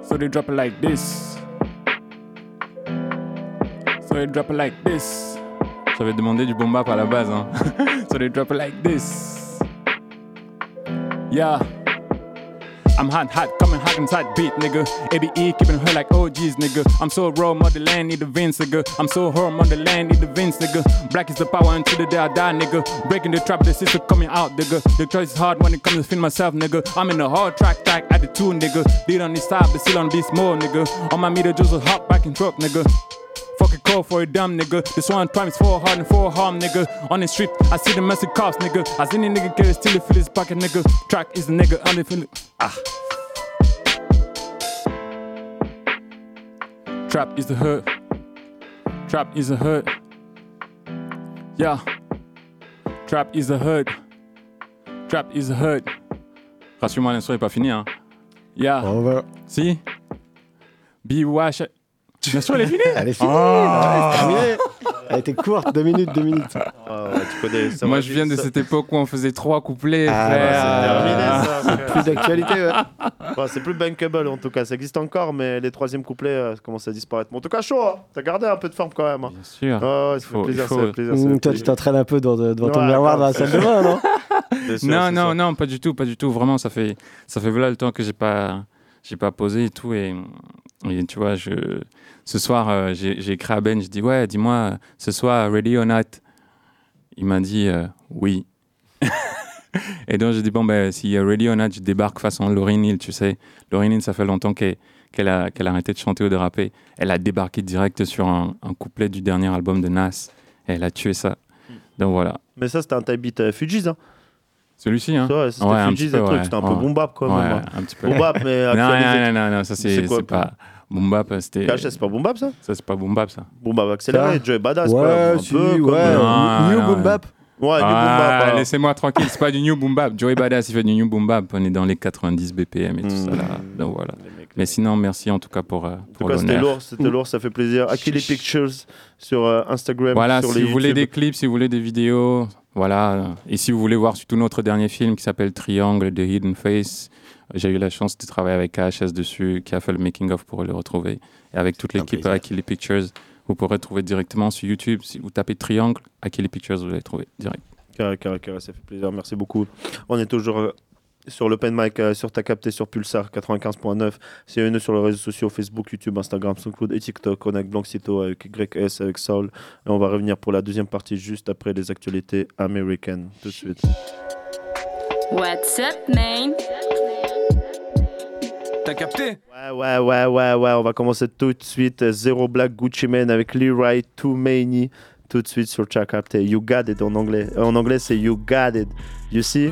So they drop it like this. So they drop it like this. J'avais demandé du à la base, hein. so they drop it like this. Yeah. I'm hot, hot, coming hot inside beat, nigga. ABE keeping her like OGs, nigga. I'm so raw, motherland, need the Vince, nigga. I'm so raw, motherland, need the Vince, nigga. Black is the power until the day I die, nigga. Breaking the trap, the system coming out, nigga. The choice is hard when it comes to feel myself, nigga. I'm in a hard track, track at the two, nigga. Lead on this side, but still on this more, nigga. On my meter, just a hop back in truck, nigga. Call for a dumb nigga. This one time is for hard and for harm, nigga. On the street, I see the messy cops, nigga. I seen a nigga get it, steal it, fill his pocket, nigga. Track is the nigga, on the feel Ah. Trap is the hurt. Trap is the hurt. Yeah. Trap is the hurt. Trap is the hurt. Rassure-moi, l'instru est pas fini, hein. Yeah. Over. Si. B-Wash. L'instru, elle est finie Elle est finie, Ah. ouais, terminé. Elle était courte, deux minutes, deux minutes. Ah ouais, tu connais. ça Moi, je viens de ça. cette époque où on faisait trois couplets. Ah, bah, c'est terminé, ça, C'est frère. plus d'actualité, ouais. C'est plus bankable en tout cas, ça existe encore, mais les troisièmes couplets euh, commencent à disparaître. Mais en tout cas, chaud, hein. t'as gardé un peu de forme quand même. Bien sûr. Ouais, ça Faut- fait plaisir, il faut- ça fait plaisir. ça fait Hum, toi, tu t'entraînes un peu dans- devant ton miroir dans la salle de bain, non? Sûr, non, non, sûr. non, pas du tout, pas du tout. Vraiment, ça fait, ça fait voilà le temps que j'ai pas, j'ai pas posé et tout. Et, et tu vois, je, ce soir, euh, j'ai écrit à Ben, je dis ouais, dis-moi, ce soir, ready or not? Il m'a dit euh, oui. et donc j'ai dit bon ben si euh, ready or not, je débarque façon Lauryn Hill, tu sais. Lauryn Hill, ça fait longtemps qu'elle a, qu'elle a arrêté de chanter ou de rapper. Elle a débarqué direct sur un, un couplet du dernier album de Nas. Et elle a tué ça. Donc voilà. Mais ça, c'était un type beat euh, Fugees. Hein. Celui-ci, hein Ouais, c'était un Fugees petit peu, et trucs, ouais. c'était un peu Ouais. boom bap, quoi, Ouais, même, hein. un petit peu. Boom bap, mais non, actualisé. non, non, non, ça c'est pas boom bap, c'était. KH, c'est pas boom bap ça? Ça c'est pas boom bap ça. Boom bap accéléré, Ça Joey Badass, Ouais, quoi. Un si, peu ouais. New non, Boom non. Bap Ouais, New Boom Bap. hein. Laissez-moi tranquille, c'est pas du new boom bap. Joey Badass il fait du new boom bap, on est dans les 90 BPM et tout ça là. Hmm. Donc voilà. Mais sinon, merci en tout cas pour, euh, En tout pour cas, c'était l'honneur. lourd, c'était lourd, ça fait plaisir. Akili Pictures sur euh, Instagram, Voilà, sur si les vous voulez des clips, si vous voulez des vidéos, voilà. Et si vous voulez voir surtout notre dernier film qui s'appelle Triangle de Hidden Face, j'ai eu la chance de travailler avec KHS dessus, qui a fait le making of pour le retrouver. Et avec toute l'équipe à Akili Pictures, vous pourrez trouver directement sur YouTube. Si vous tapez Triangle, Akili Pictures, vous allez trouver direct. Carré, carré, carré, ça fait plaisir, merci beaucoup. On est toujours euh, sur l'open mic, euh, sur ta capté sur Pulsar 95.9. C'est une sur les réseaux sociaux Facebook, YouTube, Instagram, SoundCloud et TikTok. On est avec Blanxito, avec YS, avec Saul. Et on va revenir pour la deuxième partie juste après les actualités américaines. Tout de suite. What's up, man? T'as capté? Ouais, ouais, ouais, ouais, ouais. On va commencer tout de suite. Zero Black Gucci Mane avec Leroy Too Many. Tout de suite sur Check Capté. You got it en anglais. En anglais, c'est You got it. You see?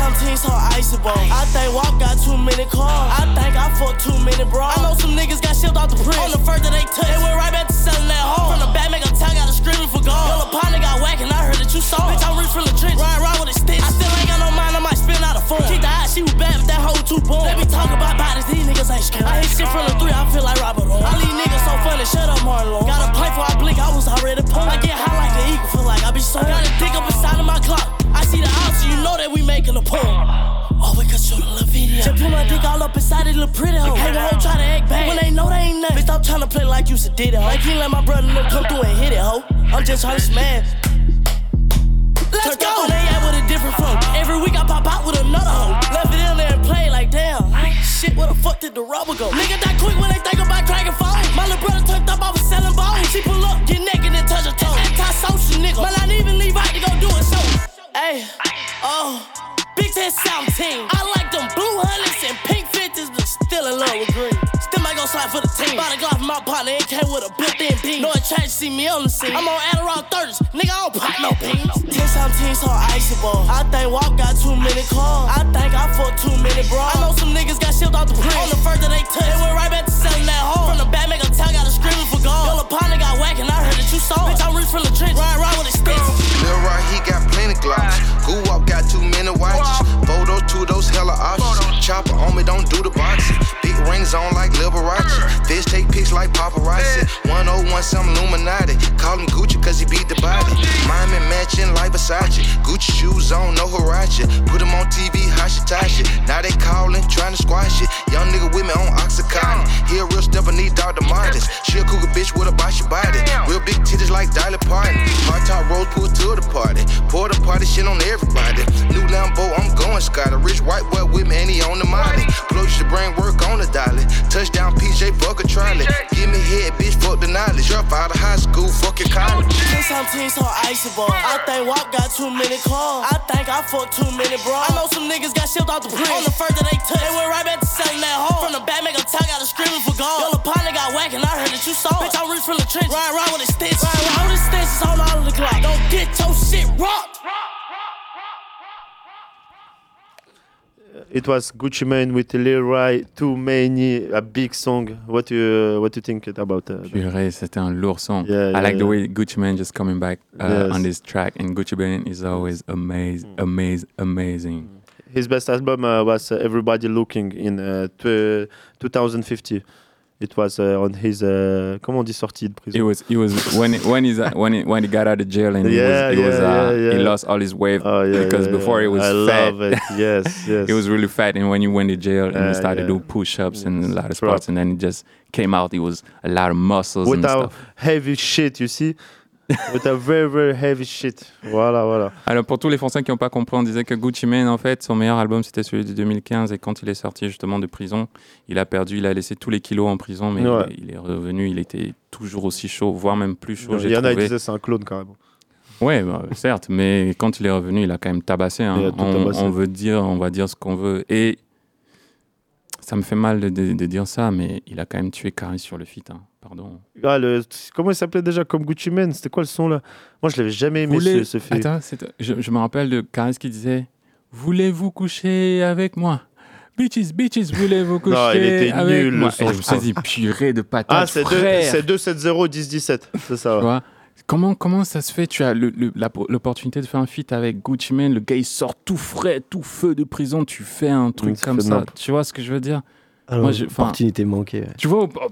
17, so iceable. I think Walk got too many cars. I think I fucked too many bras. I know some niggas got shipped out the prison. On the first that they took, they went right back to selling that home. From the back, make a town, got a screaming for gold. Your partner got whack, and I heard that you saw. Bitch, I'm rich from the trench. Ride, ride with a stick. I still ain't got no mind, I might spin out a phone. the died, she was bad, but that hoe too born. Let me talk about bodies, these niggas ain't scared. I hit shit from the three, I feel like Robert Orr. I leave niggas so funny, shut up, Marlon. Got a pipe for I blink, I was already pumped. I get high like an eagle, feel like I be so. Got a dick up inside of my clock. I see the ops, so you know that we making a Oh, we could shoot a little video. Just put my dick all up inside it, little pretty hoe. Hang a hoe, try to act bad. When they know they ain't nothing. Bitch, stop trying to play like you should did it. hoe. I can't let my brother know come through and hit it, ho. I'm just trying to smash. Let's go. On they act with a different flow. Every week I pop out with another hoe. Left it in there and play like damn. Shit, where the fuck did the rubber go? Nigga that quick when they think about cracking phone. My little brother turned up, I was selling bones. She pull up, get naked and touch her toe. Anti-social nigga. Man, I didn't even leave out to go do it, so. Hey, oh. Big 10 17. I like them blue hundreds and pink 50s, but still in love with green. Still might go slide for the team. Bought a golf my partner, it came with a built-in beam. No attraction, see me on the scene. I'm on Adderall 30s, nigga, I don't pop no beans. 10 17 so ball. I think Walk got too many cars. I think I fucked too many bras. I know some niggas got shipped off the print. On the first that they took, they went right back to selling that home. From the back, make a tell, got a screaming for gold. Yellow partner got whack and I heard that you saw. Bitch, I'm rich from the trench. Pics like paparazzi. 101 some Illuminati. Call him Gucci cause he beat the body. Miami matching like Versace. Gucci shoes on, no Hirachi. Put him on TV, Hashitashi. Now they calling, trying to squash it. Young nigga with me on Oxycontin. He a real stepper, need Dr. Martens. She a cougar bitch with a boshy body. Real big titties like Dolly Parton. Hard top rose pull to the party. Pour the party shit on everybody. New Lambo, I'm going Scott. A rich white boy with me and he on the molly. Blow you brain work on the dolly. Touchdown PJ, fuck a trolley. Give me head, bitch, fuck the knowledge. Drop out of high school, fuck your college. 10 17 so icy ball. I think Walk got too many calls. I think I fucked too many bras. I know some niggas got shipped off the print. On the first that they took, they went right back to selling that home. From the back, make a tell, got a screaming for gold. Yellow partner got whack and I heard that you saw. Bitch, I'm rich from the trench. Ride, ride with a stitch. Ride, ride with a stitch. On all of the clock. Don't get your shit rocked. It was Gucci Mane with Lil Leroy Too Many, a big song. What you what you think about uh? Purée, c'était un lourd son. Yeah, I like yeah, the way Gucci Mane just coming back uh, Yes. on this track, and Gucci Mane is always amazing, amazing, amazing. His best album uh, was uh, Everybody Looking in uh, tw- 2050. It was uh, on his uh, comment on dit sortie de prison. It was, it was when when he's uh, when he, when he got out of jail and Yeah, he was, he, was uh, yeah, he lost all his weight Oh, yeah, because yeah, before yeah. he was I fat. love it. Yes, yes. he was really fat, and when he went to jail and Yeah, he started yeah. to do push-ups and a lot of sports, and then he just came out. He was a lot of muscles and Without stuff. heavy shit, you see. With a very very heavy shit. Voilà, voilà. Alors pour tous les Français qui n'ont pas compris, on disait que Gucci Mane, en fait, son meilleur album c'était celui de 2015 et quand il est sorti justement de prison, il a perdu, il a laissé tous les kilos en prison, mais Ouais. il, est, revenu, il était toujours aussi chaud, voire même plus chaud. Il y en a qui disaient c'est un clone carrément. Ouais, bah, certes, mais quand il est revenu, il a quand même tabassé. hein. On, tabassé. on veut dire, on va dire ce qu'on veut. Et ça me fait mal de, de- de dire ça, mais il a quand même tué Caris sur le feat. hein. Pardon. Ah, le, comment il s'appelait déjà? Comme Gucci Mane C'était quoi le son là? Moi je l'avais jamais aimé Voulez- ce, ce film. Attends, je, je me rappelle de Caris qui disait Voulez-vous coucher avec moi? Bitches, bitches, voulez-vous coucher Non, il était avec nul, le son, Et je me suis dit Purée de patates, Ah, c'est deux- frère. c'est 270 1017, c'est ça. Tu ouais. vois? Comment, comment ça se fait? Tu as l'opportunité de faire un feat avec Gucci Mane, le gars il sort tout frais, tout feu de prison, tu fais un truc comme ça. Tu vois ce que je veux dire? Alors, Moi, opportunité manquée. ouais. Tu vois, oh,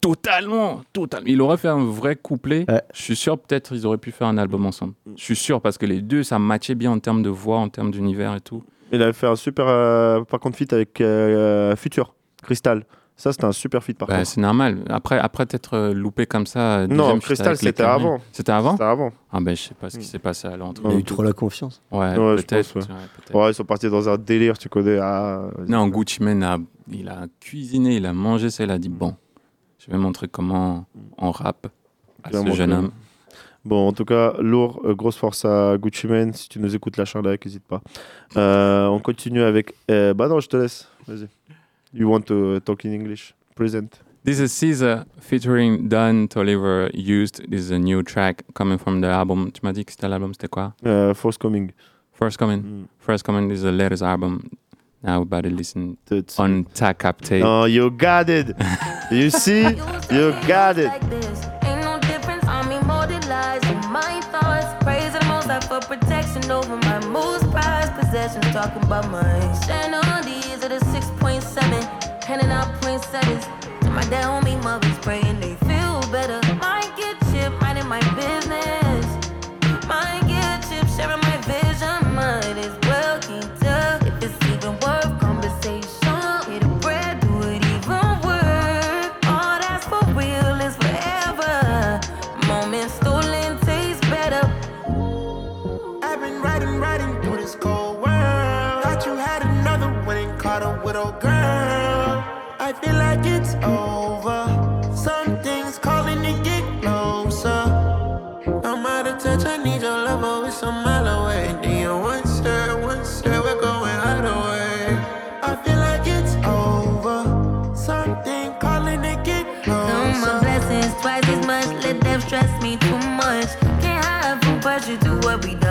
totalement, totalement. Il aurait fait un vrai couplet. Je suis sûr, peut-être, ils auraient pu faire un album ensemble. Je suis sûr, parce que les deux, ça matchait bien en termes de voix, en termes d'univers et tout. Il avait fait un super, euh, par contre, feat avec euh, Future, Crystal. Ça, c'était un super feat, par Bah, contre. c'est normal. Après, après t'être euh, loupé comme ça. Non, deuxième feat Crystal, c'était avant. C'était avant C'était avant. Ah ben, je sais pas ce qui s'est passé entre Il a eu trop la confiance. Ouais, peut-être. ouais. ouais, peut-être. Ouais, ils sont partis dans un délire, tu connais. Ah, Non, Gucci Mane, a, il a cuisiné, il a mangé ça, il a dit bon, je vais montrer comment on rappe à Bien ce montré. jeune homme. Bon, en tout cas, lourd, euh, grosse force à Gucci Mane. Si tu nous écoutes, un like, n'hésite pas. Euh, on continue avec. euh, bah non, je te laisse. Vas-y. You want to talk in English? Present. This is Caesar featuring Don Toliver used. This is a new track coming from the album. Tu m'as dit que c'était l'album, c'était quoi? Uh, Force Coming. First Coming. Mm. First Coming is the latest album. Now we're about to listen on Takap Tape. Oh, you got it. you see? You got it. Ain't no difference on me, more than lies and my thoughts. Praise the most for protection over my most prized possessions. Talking about mine. Counting out poinsettias. My dad on me, mother's praying.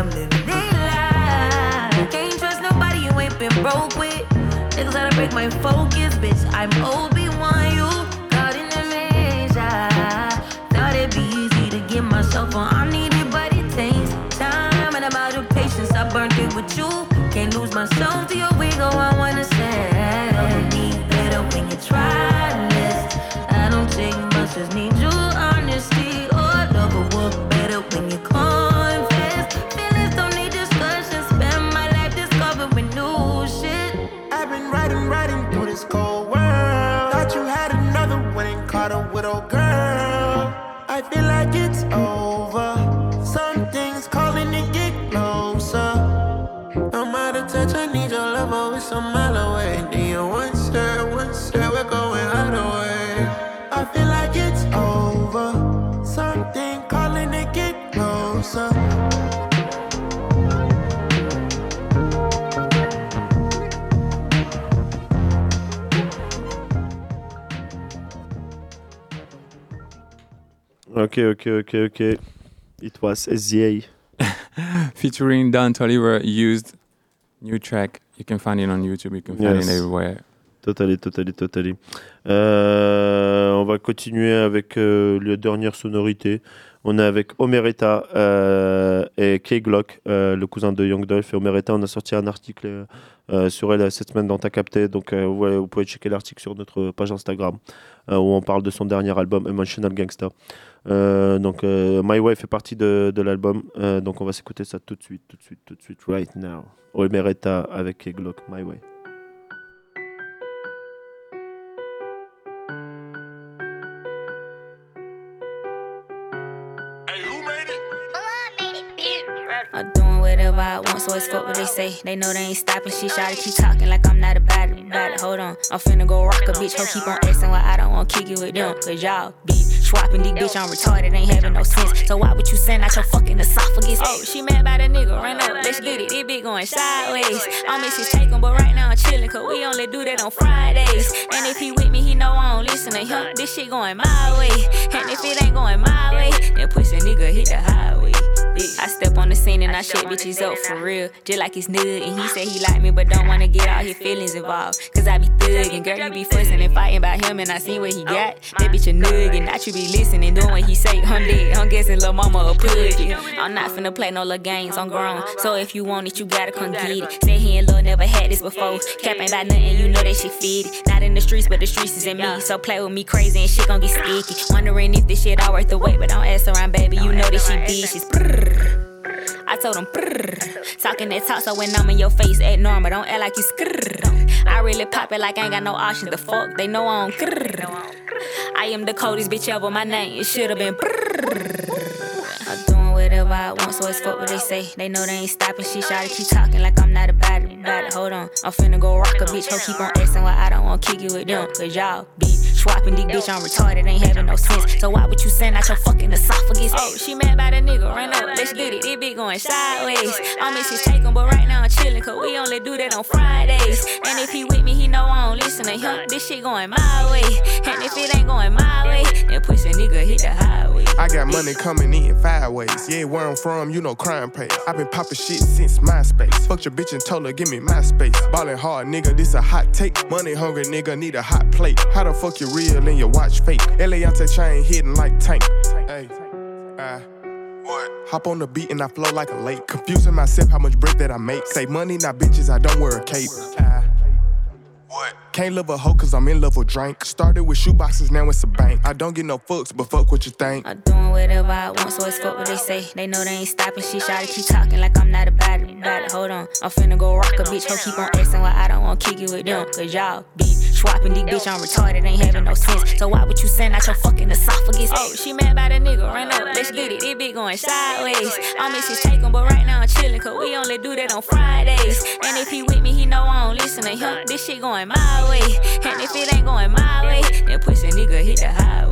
Lie. Can't trust nobody you ain't been broke with. Niggas gotta break my focus, bitch. I'm Obi-Wan, you caught in the measure. Thought it'd be easy to get myself on. I need it, but it takes time and I'm of patience. I burnt it with you. Can't lose myself to your wiggle. I wanna say, I need better when you try Ok, ok, ok, ok. It was SZA. featuring Don Toliver used new track. You can find it on YouTube. You can find Yes. it everywhere. Totally, totally, totally. Euh, on va continuer avec euh, la dernière sonorité. On est avec Omereta euh, et Kay Glock, euh, le cousin de Young Dolph. Et Omereta, on a sorti un article sur elle cette semaine dans Ta Capté. Donc, ouais, vous pouvez checker l'article sur notre page Instagram où on parle de son dernier album, Emotional Gangsta. Euh, donc, euh, My Way fait partie de, de l'album. Euh, donc, on va s'écouter ça tout de suite, tout de suite, tout de suite, right now. Omereta avec Glock, My Way. I'm doing whatever I want, so it's fuck what they say. They know they ain't stopping shit. Try to keep talking like I'm not about it. About it. Hold on, I'm finna go rock a bitch. Ho, keep on asking why I don't want to kick it with them. Cause y'all be swapping these bitch. I'm retarded, ain't having no sense. So why would you send out your fucking esophagus? Oh, she mad by the nigga, run up, let's get it. This bitch going sideways. I'm Mrs. Take 'em, but right now I'm chillin', cause we only do that on Fridays. And if he with me, he know I don't listen to him. This shit going my way. And if it ain't going my way, then pussy nigga hit the highway. Bitch. I step on the scene and I shit bitches up for real. Just like it's nug. And he said he like me, but don't wanna get all his feelings involved. Cause I be thuggin', girl, you be fussing and fighting about him. And I seen what he got. That bitch a nug, and not you be listening, doing what he say. I'm dead. I'm guessing lil' mama a pussy. I'm not finna play no little games, I'm grown. So if you want it, you gotta come get it. Said he and lil' never had this before. Cap ain't about nothing, you know that shit fit. Not in the streets, but the streets is in me. So play with me crazy and shit gon' get sticky. Wondering if this shit all worth the wait, but don't ask around, baby. You know that she this shit I told him, brrr. Talking that talk, so when I'm in your face, act normal. Don't act like you skrrr. I really pop it like I ain't got no options. The fuck, they know I don't grrr. I am the coldest bitch ever. My name, it should've been brrr. I'm doing whatever I want, so it's fuck what they say. They know they ain't stopping shit. Try to keep talking like I'm not about it. About. Hold on, I'm finna go rock a bitch. Ho, keep on asking why I don't want to kick it with them. Cause y'all be Swapping dick, bitch, I'm retarded, ain't having no sense. So why would you send out your fucking esophagus? Oh, she mad about a nigga, run up, let's get it. It be going sideways. His take 'em, but right now I'm chillin', cause we only do that on Fridays. And if he with me, he know I don't listen to him. This shit going my way. And if it ain't going my way, then pussy nigga hit the highway. I got money coming in five ways. Yeah, where I'm from, you know crime pays. i been popping shit since MySpace. Fucked your bitch and told her, give me my space. Ballin' hard, nigga, this a hot take. Money hungry, nigga, need a hot plate. How the fuck you real and your watch fake? Eliante chain hidden like tank. Hey, uh, what? Hop on the beat and I flow like a lake. Confusing myself how much bread that I make. Say money, not bitches, I don't wear a cape. Uh, what? Can't love a hoe cause I'm in love with drink. Started with shoeboxes, now it's a bank. I don't get no fucks, but fuck what you think. I'm doing whatever I want, so it's fuck what they say. They know they ain't stopping she Try to keep talking like I'm not about it. About it. Hold on, I'm finna go rock a bitch. Ho, keep on asking why I don't want to kick it with them. Cause y'all be dick, bitch. I'm retarded, ain't having no sense. So why would you send out your fucking esophagus? Oh, she mad about a nigga, run up, let's get it. It be going sideways. I'll miss his take 'em, but right now I'm chillin', cause we only do that on Fridays. And if he with me, he know I don't listen to him. This shit going my way. And if it ain't going my way, then pussy nigga hit the highway.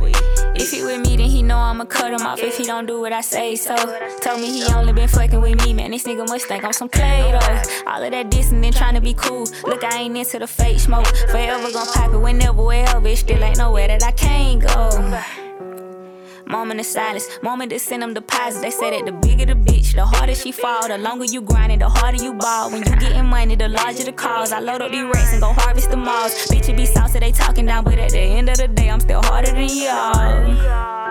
If he with me, then he know I'ma cut him off if he don't do what I say so. Told me he only been fucking with me, man. This nigga must think I'm some play though. All of that dissing and trying to be cool. Look, I ain't into the fake smoke. Forever gon' pop it whenever, wherever. It still ain't nowhere that I can't go. Moment of silence, moment to send them deposits. They say that the bigger the bitch, the harder she fall. The longer you grind it, the harder you ball. When you getting money, the larger the cause. I load up these racks and go harvest the malls. Bitch, it be saucy, they talking down, but at the end of the day, I'm still harder than y'all.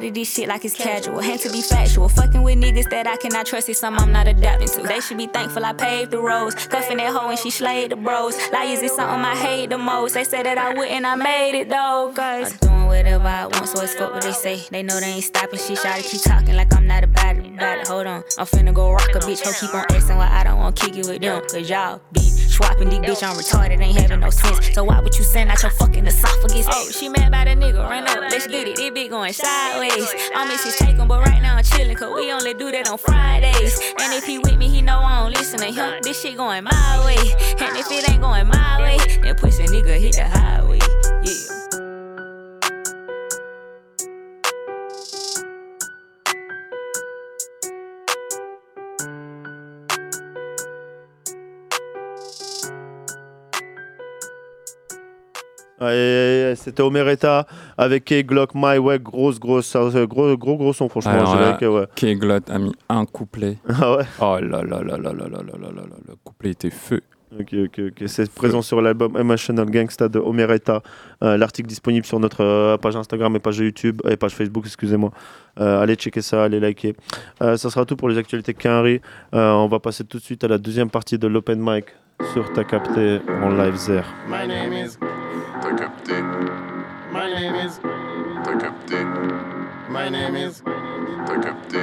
This shit like it's casual. Had to be factual. Fucking with niggas that I cannot trust is something I'm not adapting to. They should be thankful I paved the roads. Cuffing that hoe and she slayed the bros. Liars is something I hate the most. They said that I wouldn't, I made it though. Cause I'm doing whatever I want, so it's fuck what they say. They know they ain't stopping shit. Try to keep talking like I'm not about it. About it. Hold on. I'm finna go rock a bitch. Ho, keep on asking why I don't want to kick it with them. Cause y'all be swapping dick, bitch. I'm retarded, ain't having no sense. So why would you send out your fucking esophagus? Oh, she mad about a nigga, run up, let's get it. It be going sideways. I'll miss his take 'em, but right now I'm chillin', cause we only do that on Fridays. And if he with me, he know I don't listen to him. This shit going my way. And if it ain't going my way, then pussy nigga hit the highway. Yeah. C'était Omereta avec K Glock My ouais grosse grosse euh, gros gros gros son franchement Alors je là, dirais que, ouais. K-Glot a mis un couplet. Ah ouais Oh là là là là là là là là là là, le couplet était feu. Ok, ok, ok. C'est présent sur l'album Emotional Gangsta de Omereta. Euh, L'article disponible sur notre euh, page Instagram et page YouTube et page Facebook, excusez-moi. Euh, allez checker ça, allez liker. Euh, ça sera tout pour les actualités Quinry. Euh, on va passer tout de suite à la deuxième partie de l'Open Mic sur Ta Capté en live Zer. My name is T'as capté. My name is T'as capté. My name is T'as capté.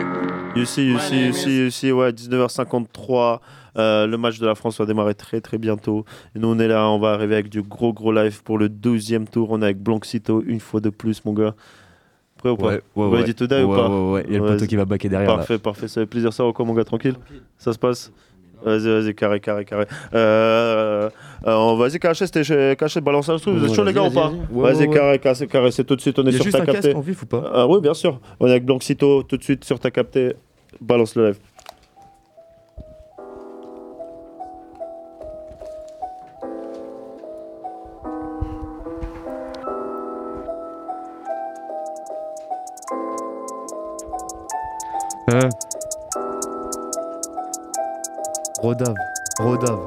Yusi, Yusi, Yusi, Yusi, ouais, 19h53. Euh, le match de la France va démarrer très très bientôt. Et nous on est là, on va arriver avec du gros gros live pour le 12e tour. On est avec Blanxito une fois de plus, mon gars. Prêt ou pas? Ouais, ouais, Ready ouais. to die ou Ouais, pas? ouais, ouais. Il y a le poteau qui va baquer derrière, là. Parfait, parfait. Ça fait plaisir. Ça va quoi, mon gars Tranquille? Ça se passe? Vas-y, vas-y, carré, carré, carré. Euh, euh, vas-y, caché, c'était caché, balance un truc. Vous êtes chaud, les gars, ou pas vas-y. Carré, carré, carré. C'est tout de suite, on est Il y a sur juste ta un casque en vif ou pas Ah oui, bien sûr. On est avec Blanxito, tout de suite sur ta capté. Balance le live. Rodave.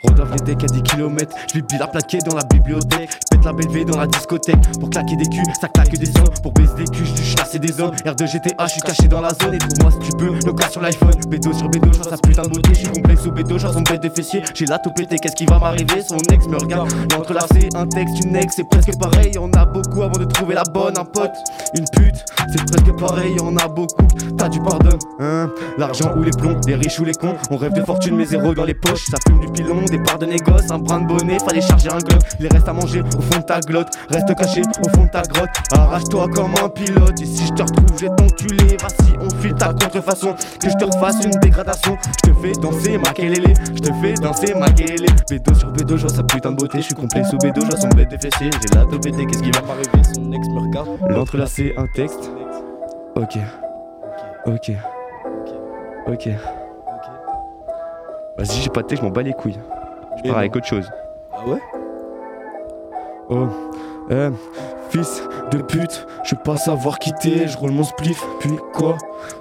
Rodave les decks à 10 km, je lui la plaqué dans la bibliothèque, la belle V dans la discothèque, pour claquer des culs, ça claque des sommes, pour baiser des culs, je suis des hommes, R2 GTA, je suis caché dans la zone, et trouve-moi si tu peux, le cas sur l'iPhone, bédo sur bédo, genre sa putain de beauté, je suis complexe au bédo, genre son bête de fessier, j'ai la tout pété, qu'est-ce qui va m'arriver, son ex me regarde, entrelacé, un texte, une ex, c'est presque pareil, on a beaucoup avant de trouver la bonne, un pote, une pute, c'est presque pareil, on a beaucoup, t'as du pardon, hein, l'argent ou les plombs, les riches ou les cons, on rêve de fortune mais zéro dans les poches, ça fume du pilon, des parts de négoce, un brin de bonnet, fallait charger un glock. Il reste à manger au fond de ta glotte, reste caché au fond de ta grotte. Arrache-toi comme un pilote, et si je te retrouve, je vais t'enculer. Vas-y, on file ta contrefaçon, que je te refasse une dégradation. Je te fais danser ma kelele, je te fais danser ma kelele. Bédo sur bédo, je vois sa putain de beauté, je suis complet sous bédo, je vois son bête de fessier. J'ai la topété, qu'est-ce qui va m'arriver Son ex me regarde. L'entrelacé, un texte. Ok. Ok. Ok. Vas-y, j'ai pas de texte, je m'en bats les couilles. Je pars avec autre chose. Ah ouais? Oh, eh, fils de pute, je veux pas savoir quitter, je roule mon spliff, puis quoi?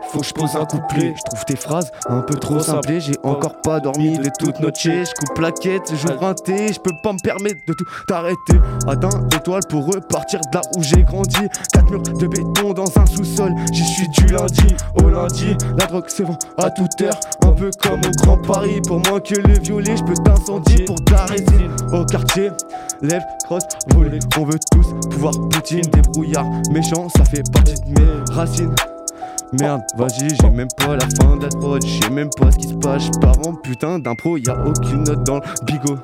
Faut que je pose un couplet, je trouve tes phrases un peu trop simplées, j'ai encore pas dormi de toute noche, je coupe plaquette, j'ouvre un thé, je peux pas me permettre de tout t'arrêter. Atteins étoile pour repartir de là où j'ai grandi, quatre murs de béton dans un sous-sol, j'y suis du lundi au lundi, la drogue se vend à toute heure, un peu comme au Grand Paris, pour moins que le violet, je peux t'incendier pour ta résine au quartier. Lève, crosse, voler, on veut tous pouvoir Poutine, débrouillard, méchant, ça fait partie de mes racines. Merde, vas-y, j'ai même pas la fin de la prod, je sais même pas ce qui se passe, je pars en putain d'impro, y a aucune note dans le bigot.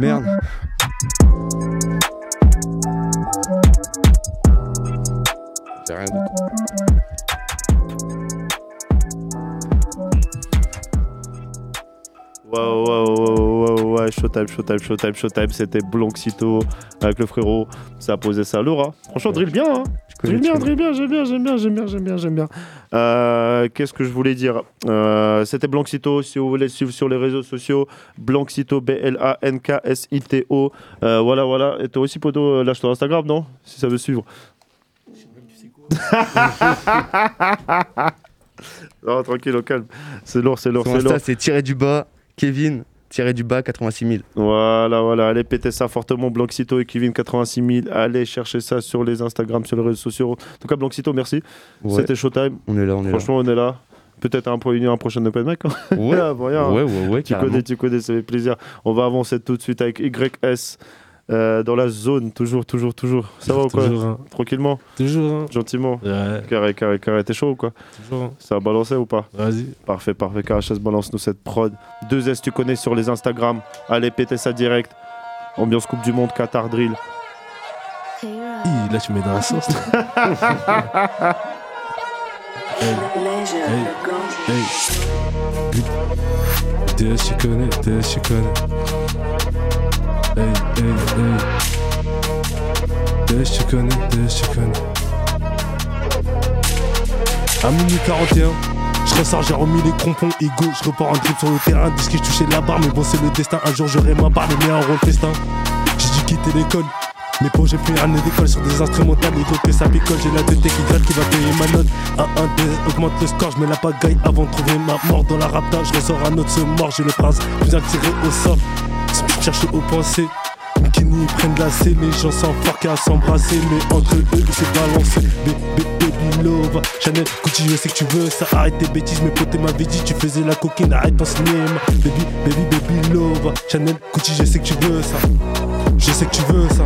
Merde. J'ai rien. Ouais, ouais, ouais, ouais, ouais, ouais, Showtime, Showtime, Showtime, Showtime, c'était Blanxito avec le frérot, ça a posé ça hein. Franchement, drill bien, hein. Drill bien, connais. drill bien, j'aime bien, j'aime bien, j'aime bien, j'aime bien, j'aime bien. Euh, Qu'est-ce que je voulais dire? Euh, C'était Blanxito, si vous voulez le suivre sur les réseaux sociaux, Blanxito, B-L-A-N-K-S-I-T-O. Euh, voilà, voilà. Et toi aussi, Poto, lâche ton Instagram, non? Si ça veut suivre. non, tranquille, au calme. C'est lourd, c'est lourd, c'est lourd. C'est tiré du bas, Kevin, tiré du bas, 86 000. Voilà, voilà, allez péter ça fortement, Blanxito et Kevin 86 000. Allez chercher ça sur les Instagram, sur les réseaux sociaux. En tout cas, Blanxito, merci. Ouais. C'était Showtime. On est là, on est là. Franchement, on est là. Peut-être un, un prochain Open Mic. hein. Ouais. Ah. Ouais, ouais, ouais, Tu carrément. connais, tu connais, ça fait plaisir. On va avancer tout de suite avec YS. Euh, dans la zone, toujours, toujours, toujours. Ça va ou quoi Toujours, hein. Tranquillement Toujours, hein. Gentiment Ouais. Carré, carré, carré. T'es chaud ou quoi Toujours. Ça a balancé ou pas Vas-y. Parfait, parfait. KHS balance-nous cette prod. Deux S, tu connais sur les Instagram. Allez, péter ça direct. Ambiance Coupe du Monde, Qatar Drill. Hi, là, tu mets dans la sauce. hey, hey, hey. DS, tu connais, DS, tu connais. Hey, hey, hey. Tu connais, DS, tu connais. À minuit 41, je ressors, j'ai remis les crampons égaux. Je repars en trip sur le terrain, disque que je touchais la barre. Mais bon, c'est le destin. Un jour, j'aurai ma barre, mais un rôle festin. J'ai dû quitter l'école. Mais bon, j'ai pris un an d'école sur des instrumentales. Ego que ça picole, j'ai la tête qui gratte qui va payer ma note. 1 1 2 augmente le score, je mets la pagaille avant de trouver ma mort dans la rapta. Je ressors un autre se mort, j'ai le prince bien tiré au sort. Cherche aux pensées. Kini prennent la C, les gens s'enforquent à s'embrasser, mais entre eux ils se balancent. Baby, baby love, Chanel, Gucci, je sais que tu veux ça. Arrête tes bêtises, mes potes m'avaient dit, tu faisais la coquine, arrête ton cinéma. Baby, baby, baby love, Chanel, Gucci, je sais que tu veux ça. Je sais que tu veux ça.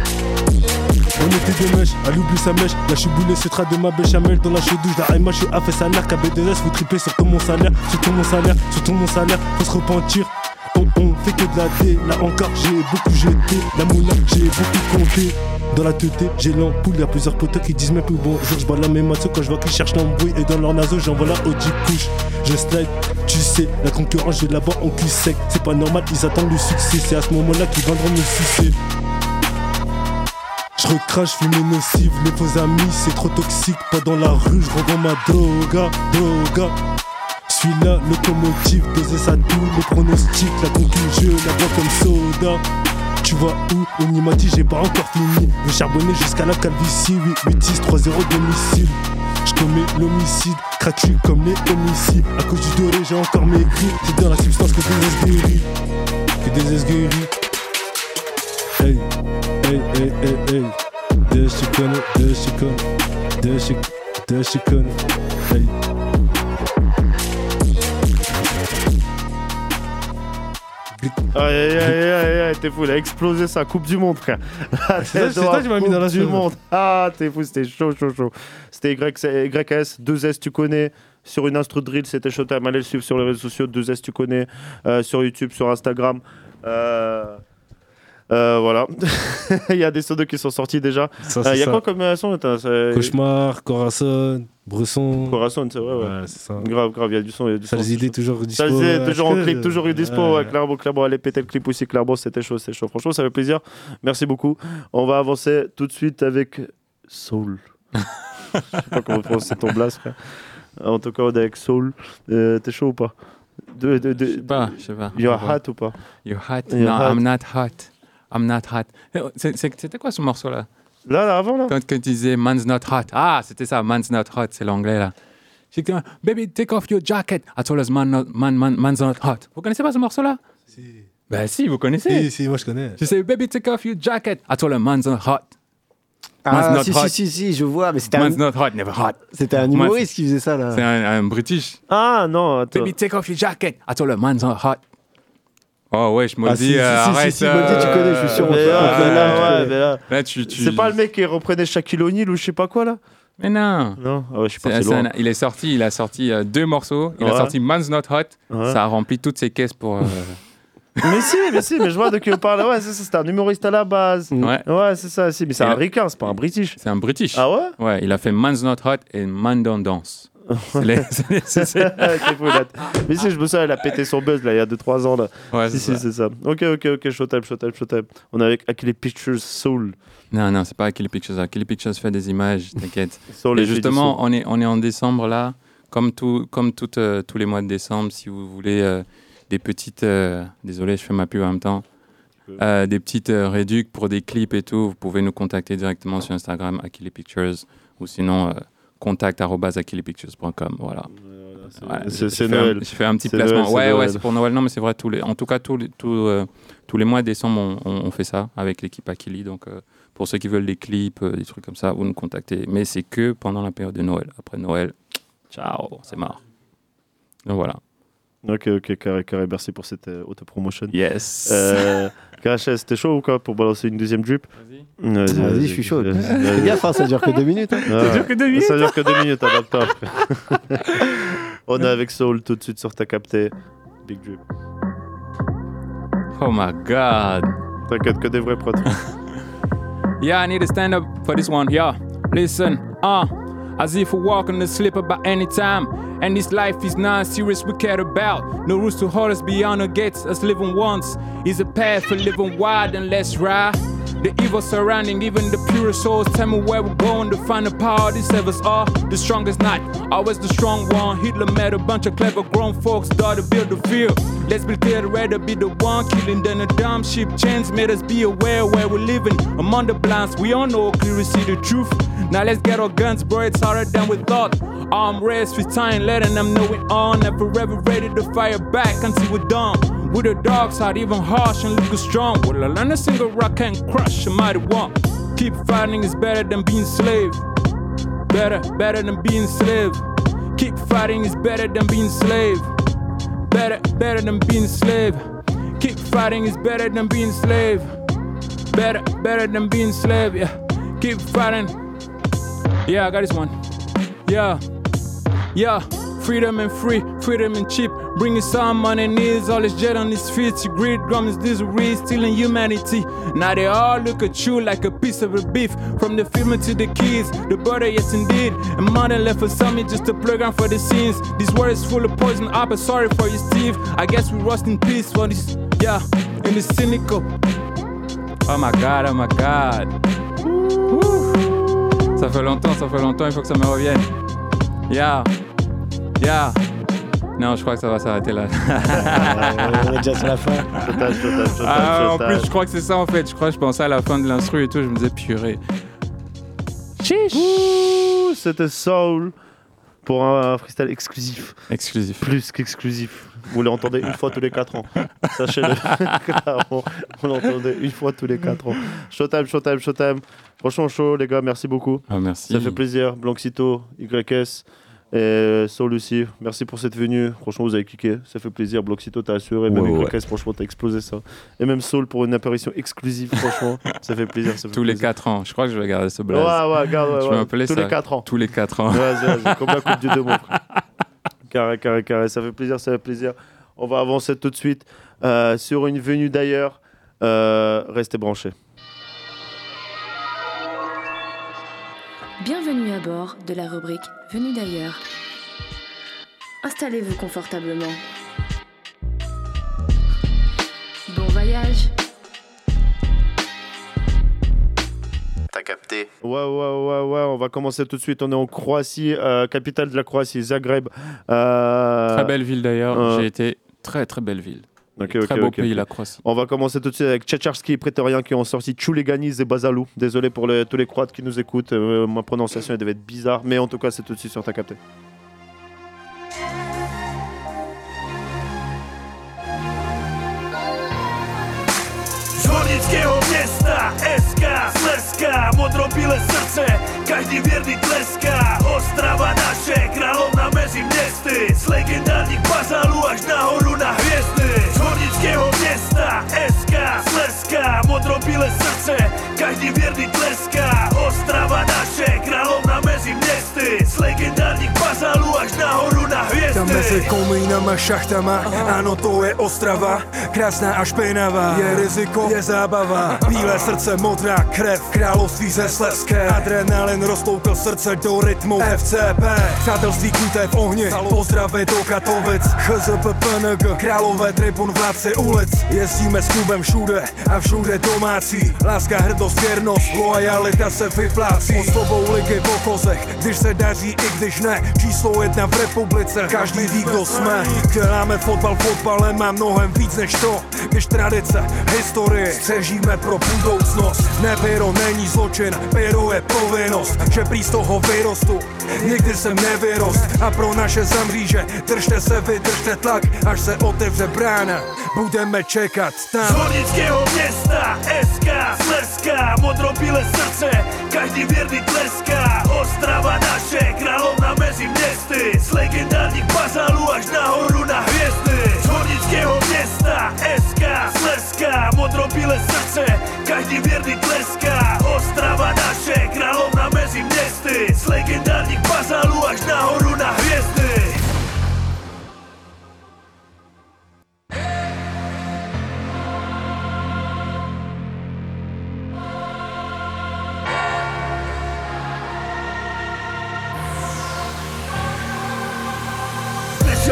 On était des mèches, elle oublie sa mèche. Là, je suis boulé, ce trait de ma béchamel dans la chaude douche. La moi je suis fait salaire. KB2S, vous tripez sur tout mon salaire, sur tout mon salaire, sur tout mon salaire. Faut se repentir. On, fait que de la D, là encore j'ai beaucoup jeté. La moula j'ai beaucoup compté. Dans la tête j'ai l'ampoule, y'a plusieurs potes qui disent même plus bonjour. Je vois la même quand je vois qu'ils cherchent l'embrouille. Et dans leur naso j'envoie la Audi couche. Je slide, tu sais, la concurrence j'ai là-bas en cul sec C'est pas normal, ils attendent le succès. C'est à ce moment-là qu'ils viendront me sucer je recrache, fume nocive, les faux amis, c'est trop toxique. Pas dans la rue, je ma droga, droga. Suis-là, locomotive, doser ça tout, les pronostics, la conclusion, la bois comme soda. Tu vois où On m'a dit, j'ai pas encore fini. Le charbonner jusqu'à la calvitie, 8, 8, 6, 3, 0, domicile. Je commets l'homicide, craque comme les homicides. À cause du doré, j'ai encore maigri. C'est dans la substance que des esguéris. Que des esguéris. Hey, hey, hey, hey, hey. Connais. Des tu des tu connais. Hey. Aïe aïe aïe aïe aïe, t'es fou, il a explosé sa Coupe du Monde, frère. C'est que tu m'as mis dans la Coupe du. Monde. Ah, t'es fou, c'était chaud, chaud, chaud. C'était YS, YS, 2S, tu connais. Sur une instru drill, c'était Showtime. Allez le suivre sur les réseaux sociaux, 2S, tu connais. Euh, sur YouTube, sur Instagram. Euh, euh, voilà. Il y a des sodos qui sont sortis déjà. Euh, Il y a ça. quoi comme euh, son Cauchemar, Corazon, Bresson. Corazon, c'est vrai, ouais. ça. Grave, grave, il y a du son. il Y a du Sales idées toujours dispo. Sales idées, toujours en clip, toujours eu dispo. Ouais. Ouais, Clairement, Clairement, allez péter le clip aussi. Clairement, c'était chaud, c'est chaud. Franchement, ça fait plaisir. Merci beaucoup. On va avancer tout de suite avec Soul. Je sais pas comment prononcer ton blast, frère. En tout cas, on est avec Soul. Euh, T'es chaud ou pas? De, de, de, Je sais pas, je sais pas. You're hot ou pas? You're hot? You're non, hot. I'm not hot. I'm not hot. Eh, c'est- C'était quoi ce morceau-là? Là, là, avant, là Quand, quand tu disais Man's not hot. Ah, c'était ça, Man's not hot, c'est l'anglais là. J'ai dit, Baby, take off your jacket. I told us man, not- man, man, man's not hot. Vous connaissez pas ce morceau-là? Si. Ben si, vous connaissez. Si, si, moi je connais. Je sais, Baby, take off your jacket. I told her man's not hot. Man's Ah, not si, hot. si, si, si, je vois, mais c'était un, Man's not hot, never hot. c'était un Man's- humoriste qui faisait ça, là. C'est un, un British. Ah non, attends. Baby, take off your jacket. I told her man's not hot. Oh ouais, je me dis, si, si, euh, si, arrête. Mondi, tu connais, je suis sûr, Mais là, tu ouais, connais. mais là- Là, tu, tu- C'est pas le mec qui reprenait Shaquille O'Neal ou je sais pas quoi là Mais non. Non, ah ouais, je loin. un- il est sorti, il a sorti euh, deux morceaux. Il a sorti Man's Not Hot. Ouais. Ça a rempli toutes ses caisses pour. euh, Mais si, mais si, mais je vois de qui on parle. Ouais, c'est ça, c'était un humoriste à la base. Ouais. Ouais, c'est ça, si, mais c'est un là- ricain, c'est pas un british. C'est un British. Ah ouais? Ouais, il a fait Man's Not Hot et Man Don't Dance. Mais si, je me souviens, elle a pété son buzz là, il y a 2-3 ans. Là. Ouais, si, c'est si, c'est ça. Ok, ok, ok, Showtime, Showtime, Showtime. On est avec Akili Pictures Soul. Non, non, c'est pas Kelly Pictures. Kelly Pictures fait des images, t'inquiète. Et justement, on est, on est en décembre là, comme, tout, comme tout, euh, tous les mois de décembre, si vous voulez euh, des petites. euh, désolé, je fais ma pub en même temps. Euh, des petites euh, réducs pour des clips et tout, vous pouvez nous contacter directement sur Instagram, Akili Pictures, ou sinon contact.akilipictures.com. Voilà. C'est- un- Noël. J'ai fait un petit placement. Noël, ouais, ouais, c'est pour Noël. Non, mais c'est vrai, tous les, en tout cas, tous les, tous, euh, tous les mois de décembre, on, on- on fait ça avec l'équipe Akili. Donc, euh, pour ceux qui veulent des clips, euh, des trucs comme ça, vous nous contactez. Mais c'est que pendant la période de Noël. Après Noël, ciao, c'est marre. Donc voilà. Ok, ok, carré, carré. Merci pour cette euh, autopromotion. Yes. Euh, KHS, c'était chaud ou quoi pour balancer une deuxième drip Vas-y. Vas-y, je suis chaud. Fais gaffe, hein, ça dure que deux minutes. hein. Ah, Ça dure que deux minutes. Ça dure que deux minutes. On est avec Soul tout de suite sur ta capté. Big drip. Oh my god. T'inquiète que des vrais prods. Yeah, I need to stand up for this one. Yeah, listen, uh, as if we're walking the slipper about any time. And this life is not serious we care about. No rules to hold us beyond the gates as living once. Is a path for living wide and less right. The evil surrounding even the purest souls. Tell me where we're going to find the power these servers are. The strongest not always the strong one. Hitler met a bunch of clever grown folks, start to build the field. Let's be clear, rather be the one killing than a dumb ship. Chance made us be aware where we're living. Among the blinds, we all know clearly see the truth. Now let's get our guns, bro. It's harder than we thought. Arm with time, letting them know we're on. And forever ready to fire back until we're done. With a dark side, even harsh and looking strong. Well, I learned a single rock can crush a mighty one. Keep fighting is better than being slave. Better, better than being slave. Keep fighting is better than being slave. Better, better than being slave. Keep fighting is better than being slave. Better, better than being slave. Yeah. Keep fighting. Yeah, I got this one. Yeah. Yeah. Freedom and free, freedom and cheap. Bringing some on their knees, all this jet on his feet. You greed, grums, misery, stealing humanity. Now they all look at you like a piece of a beef. From the film to the keys, the border, yes indeed. A modern left for some, just a playground for the scenes. This world is full of poison, I'm sorry for you, Steve. I guess we rust in peace for this, yeah, in the cynical. Oh my god, oh my god. Ça fait longtemps, ça fait longtemps, il faut que ça me revienne. Yeah. Yeah. Non, je crois que ça va s'arrêter là. on est déjà sur la fin. Ah, en plus, je crois que c'est ça en fait. Je crois que je pensais à la fin de l'instru et tout. Je me disais purée. Ouh, C'était Soul pour un freestyle exclusif. Exclusif. Plus qu'exclusif. Vous l'entendez une fois tous les 4 ans. Sachez-le. On l'entendait une fois tous les 4 ans. Showtime, showtime, showtime. Franchement, chaud, les gars, merci beaucoup. Ah, merci. Ça fait plaisir. Blanxito, YS et Soul aussi. Merci pour cette venue. Franchement, vous avez cliqué. Ça fait plaisir. Blanxito, t'as assuré. Même Ouais, ouais. franchement, t'as explosé ça. Et même Soul pour une apparition exclusive, franchement. ça fait plaisir. Ça fait Tous les plaisir. 4 ans. Je crois que je vais garder ce blaze. Ouais, ouais, garde, ouais, Je ouais. vais m'appeler Tous ça. les 4 ans. Tous les 4 ans. Vas-y, comme la Coupe du frère. Carré, carré, carré. Ça fait plaisir, ça fait plaisir. On va avancer tout de suite euh, sur une venue d'ailleurs. Euh, restez branchés. Bienvenue à bord de la rubrique Venue d'ailleurs. Installez-vous confortablement. Bon voyage. T'as capté Ouais, ouais, ouais, ouais. On va commencer tout de suite. On est en Croatie, euh, capitale de la Croatie, Zagreb. Euh, Très belle ville d'ailleurs. euh, J'ai été très très belle ville. Ok, Très ok, beau ok, pays la Croatie. On va commencer tout de suite avec Tchatcharski et Prétorien qui ont sorti Chuleganiz et Bazalou. Désolé pour les- tous les Croates qui nous écoutent. euh, ma prononciation elle devait être bizarre, mais en tout cas, c'est tout de suite sur ta capté. Zvornického mjesta SK, Sleska, modro-bile srce Každý vjerni tleska Ostrava naše, kráľovna mezi mjesty Z legendárnych bazalu až nahoru na Sleska, modro-bile srce Každý vjerni tleska Ostrava naše, kráľovna mezi mjesty mezi komínama, šachtama, áno to je Ostrava Krásná a špinavá, je riziko, je zábava. Bílé srdce, modrá krev, království ze Sleské Adrenalin roztoukl srdce do rytmu FCP Přátelství kuté v ohni, pozdravy do Katovic CHZP PNG, králové tribun, vládci ulic. Jezdíme s klubem všude a všude domácí. Láska, hrdost, věrnost, loajalita se vyplácí. Osobou ligy v okozech, když se daří i když ne. Číslo jedna v republice, každý ví, kdo jsme. Děláme fotbal fotbalem a mnohem víc než to Když tradice, historie, střežíme pro budoucnost. Nepiro není zločin, pyro je povinnost Že prý z toho vyrostu, nikdy jsem nevyrost A pro naše zamříže, držte se, vydržte tlak Až se otevře brána, budeme čekat tam. Zvornického mjesta SK, Sleska, modro-bile srce Každý vjerni tleska Ostrava naše, kráľovna mezi mjesty Z legendárnych bazalu až nahoru na hviezdy Zvornického mjesta SK, Sleska, modro-bile srce Každý vjerni tleska. Ostrava naše, kráľovna mezi mjesty Z legendárnych bazalu až nahoru na hviezdy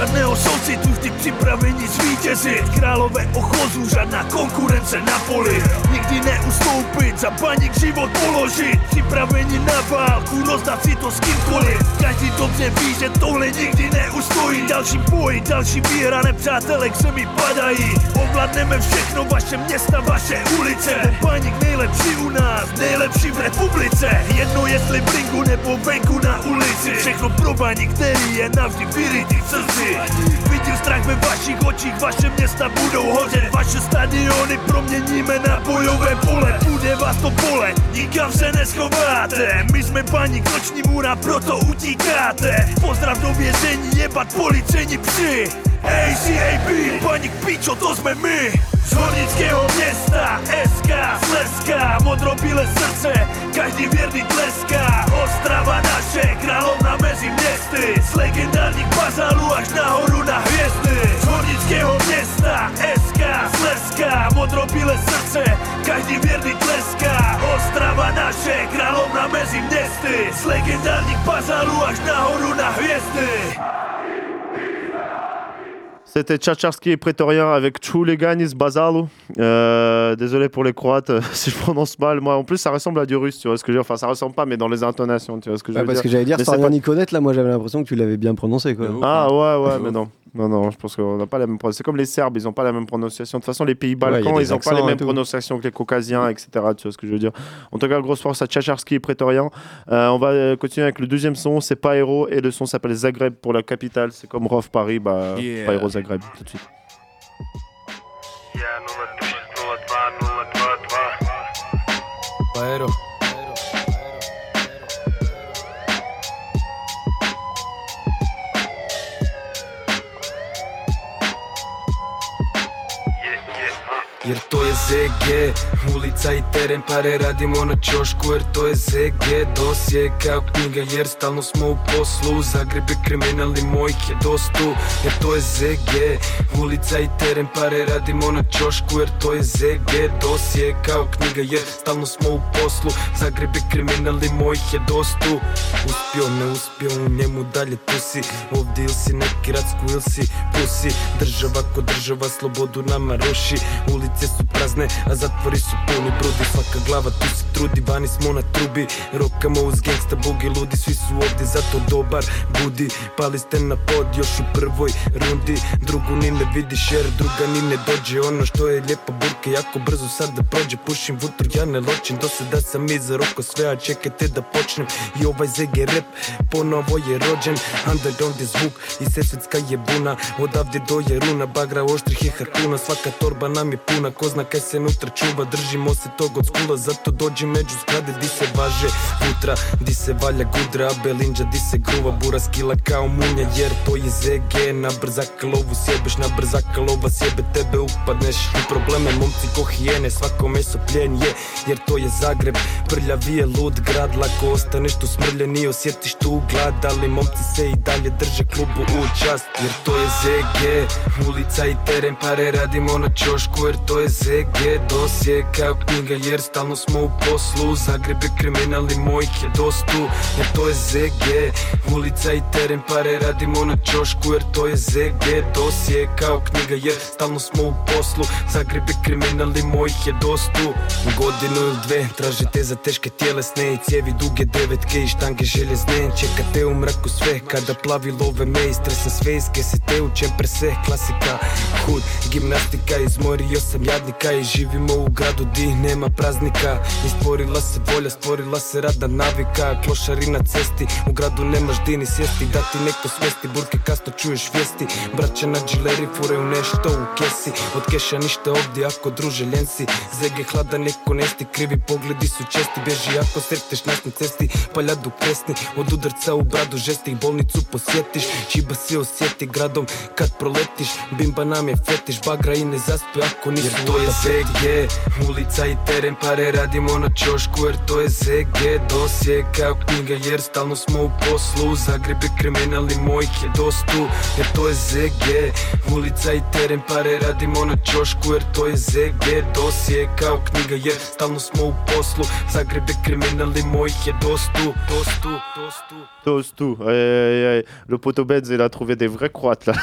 žádného soucitu vždy připraveni zvítězit. Králové ochozu, žádná konkurence na poli. Nikdy neustoupit, za baník život položit. Připraveni na válku, rozdat si to s kýmkoliv. Každý dobře ví, že tohle nikdy neustojí. Další boj, další výhra, nepřátelé k zemi padají. Ovládneme všechno, vaše města, vaše ulice. Ten baník nejlepší u nás, nejlepší v republice. Jedno jestli v ringu nebo venku na ulici. Všechno pro baník, který je navždy vyrytý v srdci Vidím strach ve vašich očích, vaše města budou hořet. Vaše stadiony proměníme na bojové pole. Bude vás to bolet, nikam se neschováte. My jsme baník, noční můra, proto utíkáte. Pozdrav do vězení, jebat policejní psi ACAB, baník pičo, to jsme my Z hornického města SK, Sleska, modro-bílé srdce Každý věrný tleská. Ostrava naše, královna mezi městy Z legendárních bazalů až nahoru na hvězdy. Z hornického města SK, Sleska, modro-bílé srdce Každý věrný tleská. Ostrava naše, královna mezi městy Z legendárních bazalů až nahoru na hvězdy C'était Tchatcharski et Prétorien avec Chuleganis Bazalou. Euh, désolé pour les Croates euh, si je prononce mal. Moi, en plus, ça ressemble à du russe, tu vois ce que je veux dire. Enfin, ça ressemble pas, mais dans les intonations, tu vois ce que je Ouais, veux parce dire. que j'allais dire, Mais sans c'est rien pas- y connaître, là, moi j'avais l'impression que tu l'avais bien prononcé. Quoi. Ah ouais, ouais, mais non. Non, non, je pense qu'on n'a pas la même prononciation. C'est comme les Serbes, ils n'ont pas la même prononciation. De toute façon, les pays balkans, ils n'ont pas les mêmes prononciations que les Caucasiens, etc. Tu vois ce que je veux dire. En tout cas, grosse force à Tchatcharski et Prétorien. Euh, on va euh, continuer avec le deuxième son, c'est Paero, et le son s'appelle Zagreb pour la capitale. C'est comme Rov Paris, bah, Yeah. Paero Zagreb, tout de suite. Jer to je ZG Ulica i teren, pare radimo na čošku jer to je ZG Dosje kao knjiga jer stalno smo u poslu. Zagreb je kriminalni mojih je dostu jer to je ZG Ulica i teren, pare radimo na čošku jer to je ZG Dosje kao knjiga jer stalno smo u poslu. Zagreb je kriminalni mojih je dostu. Uspio, ne uspio, u njemu dalje tu si. Ovdje ili si neki radsku ili si pusi. Država ko država slobodu nama ruši Ulice su prazne, a zatvori su puni brudi. Svaka glava tu se trudi, vani smo na trubi. Rokamo uz gangsta, bugi ludi Svi su ovdje, zato dobar budi. Pali ste na pod još u prvoj rundi. Drugu ni ne vidiš jer druga ni ne dođe. Ono što je lijepo burke, jako brzo sad da prođe. Pušim vutru, ja ne ločim Do sada sam iza roko sve, a čekajte da počnem. I ovaj ZG rap ponovo je rođen. Underground je zvuk i sesvetska je buna. Odavde do Jeruna, bagra oštrih i harpuna. Svaka torba nam je puna, ko zna kaj se nutra čuva. Držimo se tog od skula, zato dođi među zgrade Di se važe. Futra, di se valja gudra Belinđa, di se gruva, bura skila kao munja Jer to je ZG, na brzaka lovu sjebeš Na brzaka lova sjebe. Tebe upadneš U probleme momci ko hijene, svako meso pljen je Jer to je Zagreb, prljavi je lud grad Lako ostaneš tu smrljen. I osjetiš tu glad Ali momci se i dalje drže klubu u čast. Jer to je ZG, ulica i teren Pare radimo na čošku jer to je ZG Dosje knjiga jer stalno smo u poslu. Zagreb je kriminalni mojih je dostu Jer to je ZG, ulica i teren Pare radimo na čošku jer to je ZG Dosje kao knjiga jer stalno smo u poslu. Zagreb je kriminalni mojih je dostu. Godinu ili dve tražite za teške tjelesne I cijevi duge devetke i štange željezne. Čekate u mraku sve kada plavi love me Istresan sve iz kese te učem prese Klasika, hud, gimnastika Izmorio sam jadnika i živimo u gradu di nema praznika. I stvorila se volja, stvorila se radna navika. Klošari na cesti, u gradu nemaš di ni sjesti. Da ti neko smesti, burke kasno čuješ vijesti. Braća na džileri furaju nešto u kesi. Od keša ništa ovdje ako druže ljensi. Zege hlada neko nesti, krivi pogledi su česti. Bježi ako sreteš nas na cesti, paljadu presni Od udarca u bradu žestih bolnicu posjetiš. Čiba se osjeti gradom kad proletiš. Bimba nam je fetiš, bagra i ne zaspi ako nisu Тоа е ЗГ, Улица и терен паре радимо на чошку Ер тоа е СГ Досје као книга јер стално смо у послу. Загреб е криминал и мојх е досту Ер тоа е ЗГ, Улица и терен паре радимо на чошку Ер тоа е СГ Досје као книга јер стално смо у послу. Загреб е криминал и мојх е досту Досту Досту. Dostou. Le poteau Benz, il a trouvé des vrais croates là.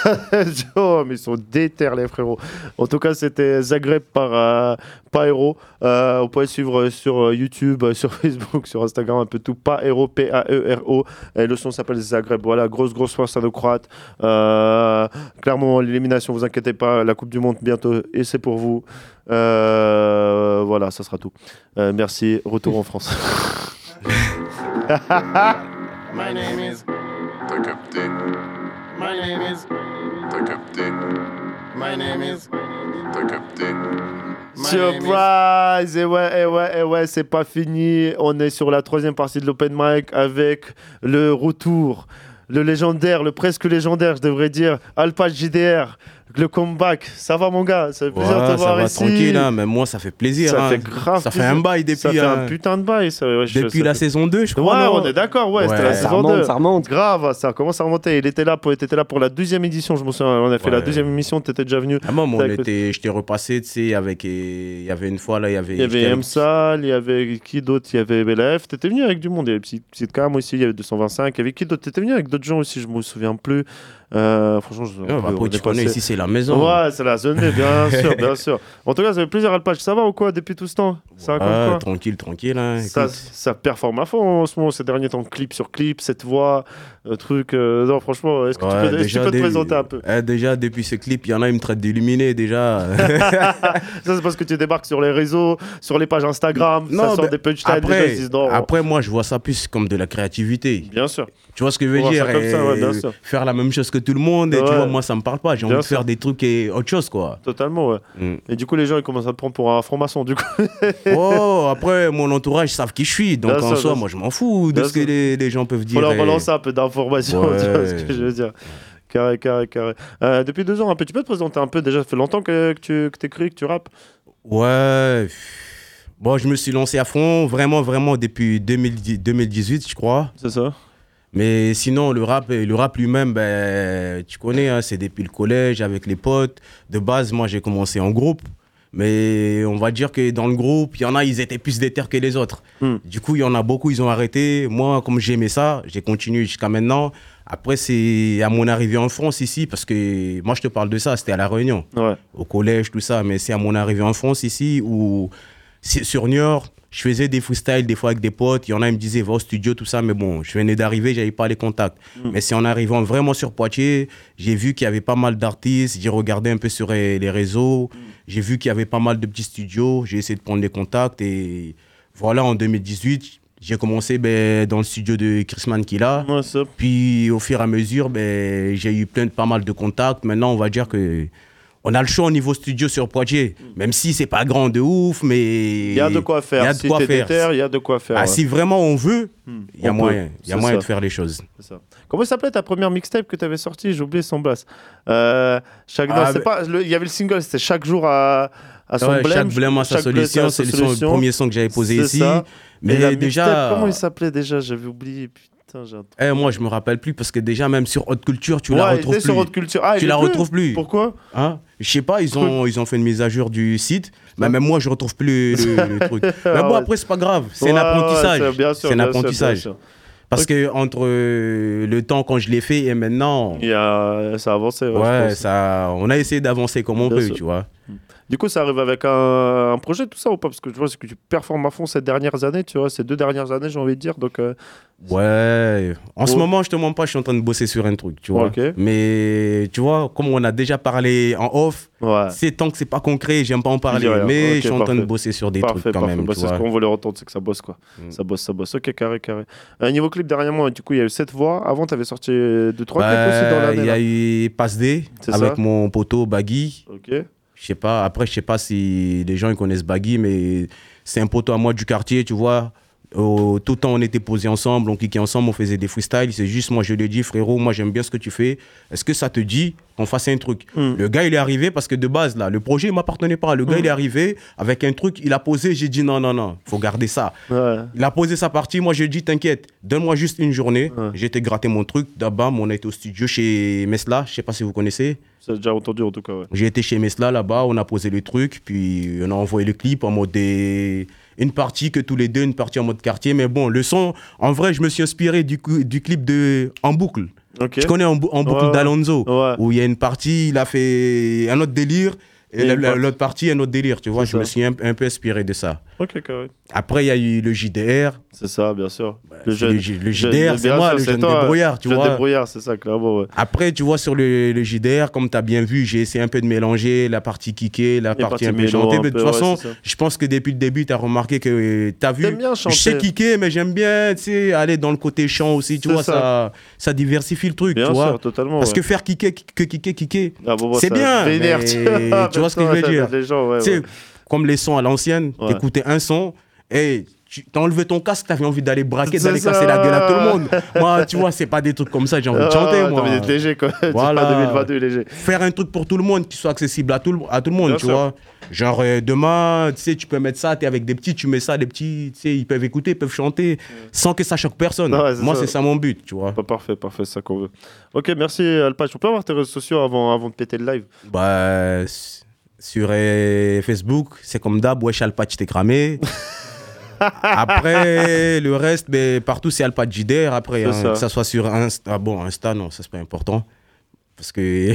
ils sont déter les frérots. En tout cas, c'était Zagreb par euh, Paero. Euh, vous pouvez suivre sur euh, YouTube, euh, sur Facebook, sur Instagram, un peu tout. Paero, P-A-E-R-O. Et le son s'appelle Zagreb. Voilà, grosse, grosse force à nos Croates. Euh, clairement, l'élimination, vous inquiétez pas. La Coupe du Monde bientôt et c'est pour vous. Euh, voilà, ça sera tout. Euh, merci. Retour en France. My name is T'as capté My name is T'as capté My name is T'as capté Surprise! Et ouais, et ouais, et ouais, c'est pas fini. On est sur la troisième partie de l'Open Mic avec le retour, le légendaire, le presque légendaire, je devrais dire, Alpha JDR, le comeback. Ça va, mon gars Ça fait plaisir de te ça voir va ici. tranquille, hein, mais moi ça fait plaisir. Ça hein. fait grave Ça fait un bail depuis. Ça fait un hein. putain de bail. Ça, ouais, je- Depuis ça la fait- saison 2, je crois. Ouais, non on est d'accord, ouais, c'était la saison 2. Grave, ça commence à remonter. Il était là pour, était là pour la deuxième édition, je me souviens. On a fait la deuxième émission, tu étais déjà venu. Ah, moi, on était, je t'ai repassé, tu sais, avec. Il y avait une fois, là, il y avait. Il y avait j'étais avec- Msal, il y avait qui d'autre? Il y avait BLF. T'étais venu avec du monde. Il y avait Psy- aussi, il y avait 225. Il y avait qui d'autre? T'étais venu avec d'autres gens aussi, je me souviens plus. Euh, franchement, je bah, on après, est tu connais, ici, c'est la maison. Ouais, c'est la zone, bien sûr, bien sûr. En tout cas, ça fait plaisir, Alpage. Ça va ou quoi depuis tout ce temps? Ça Ah, quoi? tranquille, tranquille. Hein, ça, ça performe à fond en ce moment, ces derniers temps, clip sur clip, cette voix, euh, truc. euh, non, franchement, est-ce que tu Ouais, peux, tu te dé- présenter un peu? Eh, Déjà, depuis ce clip, il y en a, ils me traitent d'illuminé déjà. Ça, c'est parce que tu débarques sur les réseaux, sur les pages Instagram, ça sort mais des punchlines, après, non. après, moi, je vois ça plus comme de la créativité. Bien sûr. Tu vois ce que je veux dire ça ouais, bien sûr. Faire la même chose que tout le monde, et tu vois, moi, ça me parle pas. J'ai envie de faire des trucs et autre chose, quoi. Totalement, ouais. Mm. Et du coup, les gens, ils commencent à te prendre pour un franc-maçon, du coup. oh, après, mon entourage savent qui je suis. Donc, Bien en sûr, soi, moi, je m'en fous de Bien ce que les, les gens peuvent dire. leur et- balancer un peu d'informations, tu vois ce que je veux dire. Carré, carré, carré. Euh, depuis deux ans, un peu, tu peux te présenter un peu? Déjà, ça fait longtemps que, que tu que écris, que tu rappes Ouais. Bon, je me suis lancé à fond, vraiment, vraiment, depuis 2010 2018, je crois. C'est ça. Mais sinon, le rap, le rap lui-même, ben, tu connais, hein, c'est depuis le collège, avec les potes. De base, moi, j'ai commencé en groupe. Mais on va dire que dans le groupe, il y en a, ils étaient plus déter que les autres. Du coup, il y en a beaucoup, ils ont arrêté. Moi, comme j'aimais ça, j'ai continué jusqu'à maintenant. Après, c'est à mon arrivée en France ici, parce que moi, je te parle de ça, c'était à La Réunion, au collège, tout ça. Mais c'est à mon arrivée en France ici où, sur Niort, je faisais des freestyles des fois avec des potes. Il y en a, ils me disaient, va au studio, tout ça. Mais bon, je venais d'arriver, j'avais pas les contacts. Mais c'est en arrivant vraiment sur Poitiers, j'ai vu qu'il y avait pas mal d'artistes. J'ai regardé un peu sur les réseaux. J'ai vu qu'il y avait pas mal de petits studios. J'ai essayé de prendre les contacts. Et voilà, en 2018, j'ai commencé ben, dans le studio de Chrisman Killa. Puis au fur et à mesure, ben, j'ai eu plein de, pas mal de contacts. Maintenant, on va dire que on a le choix au niveau studio sur Poitiers. Même si c'est pas grand de ouf, mais. Il y a de quoi faire. Il y a de si quoi faire. déter, il y a de quoi faire. Ah, ouais. si vraiment on veut, Hmm. il y a On moyen, peut, il y a c'est moyen ça. de faire les choses. Ça. Comment s'appelait ta première mixtape que tu avais sortie? J'ai oublié son blast. Euh, chaque, non, Ah, c'est mais- pas, il y avait le single, c'était chaque jour à, à son Ouais, blême. chaque blême à sa solution, c'est le premier son que j'avais posé ici. ça. Mais déjà- mixtape, comment il s'appelait déjà? J'avais oublié. Putain, j'ai un Eh, moi, je me rappelle plus parce que déjà, même sur Haute Culture, tu Ouais, la retrouves plus. sur Haute Culture. Ah, tu la plus retrouves plus. Pourquoi? Hein? Je sais pas, ils ont, ils ont fait une mise à jour du site. Mais même moi, je retrouve plus le, le truc. Mais bon, après, c'est pas grave. C'est un apprentissage. c'est- un apprentissage. sûr. Parce que entre euh, le temps quand je l'ai fait et maintenant, Il y a, ça a avancé. Ouais, ça, on a essayé d'avancer comme on Bien peut, sûr. tu vois. Du coup, ça arrive avec un, un projet, tout ça ou pas? Parce que je vois c'est que tu performes à fond ces dernières années, tu vois, ces deux dernières années, j'ai envie de dire. Donc, euh, Ouais. En ce moment, je te mens pas, je suis en train de bosser sur un truc, tu vois. Mais tu vois, comme on a déjà parlé en off, c'est tant que c'est pas concret, j'aime pas en parler. rien. Mais je suis en train de bosser sur des Parfait, trucs quand parfait. même. Bah, tu c'est ce. Mm. qu'on voulait entendre, c'est que ça bosse quoi. Ça bosse, ça bosse. Ok, carré, carré. Un niveau clip derrière moi, du coup, il y a eu 7 voix. Avant, tu avais sorti 2-3 clips aussi dans Bah, l'année. Il y a eu Passe D avec ça mon poteau Baggy. Ok. Je sais pas, après, je sais pas si les gens ils connaissent Baggy, mais c'est un poteau à moi du quartier, tu vois. Tout le temps, on était posés ensemble, on kickait ensemble, on faisait des freestyles. C'est juste, moi, je lui ai dit, frérot, moi, j'aime bien ce que tu fais. Est-ce que ça te dit qu'on fasse un truc? Hmm. Le gars, il est arrivé parce que de base, là, le projet, il m'appartenait pas. Le gars, Hmm. il est arrivé avec un truc, il a posé, j'ai dit, non, non, non, faut garder ça. Il a posé sa partie, moi, je lui ai dit, t'inquiète, donne-moi juste une journée. J'ai été gratter mon truc. D'abord, on a été au studio chez Mesla, je sais pas si vous connaissez. J'ai déjà entendu en tout cas, ouais. J'ai été chez Mesla là-bas, on a posé le truc, puis on a envoyé le clip en mode des... une partie que tous les deux, une partie en mode quartier. Mais bon, le son, en vrai, je me suis inspiré du, clip de En boucle. Tu connais En, Bou- En boucle Ouais, ouais. d'Alonso, où il y a une partie, il a fait un autre délire, et l'autre partie, un autre délire. Tu vois, je me suis un, un peu inspiré de ça. Ok. Après, il y a eu le JDR. C'est ça, bien sûr. le, jeune- le JDR, c'est moi, sûr, le jeune toi. débrouillard, tu Jeune vois. débrouillard, c'est ça, clairement, ouais. Après, tu vois, sur le, le JDR, comme tu as bien vu, j'ai essayé un peu de mélanger la partie kickée, la partie parties un peu chantée. Mais de toute ouais, façon, je pense que depuis le début, tu as remarqué que tu as vu. T'aimes bien je sais chanter. kicker, mais j'aime bien aller dans le côté chant aussi. Tu vois, ça. ça. Ça, diversifie le truc. Bien tu vois. totalement, Parce ouais. que faire kicker, que kicker, kicker, Ah, bon, bon, c'est bien. mais tu- vois ce que je veux dire. Comme les sons à l'ancienne, t'écoutais un son et t'as enlevé ton casque, t'avais envie d'aller braquer, d'aller casser la gueule à tout le monde. Moi, tu vois, c'est pas des trucs comme ça, j'ai envie de chanter, moi. envie léger, quoi. Voilà. pas 2022 léger. Faire un truc pour tout le monde qui soit accessible à tout le, à tout le monde, Bien tu sûr. vois. Genre, euh, demain, tu sais, tu peux mettre ça, t'es avec des petits, tu mets ça, les petits, tu sais, ils peuvent écouter, ils peuvent chanter, sans que ça choque personne. Ouais, Moi, c'est ça mon but, tu vois. Pas parfait, parfait, c'est ça qu'on veut. Ok, merci Alpach. On peut avoir tes réseaux sociaux avant, avant de péter le live? Bah, sur euh, Facebook, c'est comme d'hab, wesh Alpatch t'es cramé. Après, le reste, ben, partout c'est Alpatch JDR. Après, hein, ça. que ça soit sur Insta. Ah bon, Insta, non, ça c'est pas important. Parce que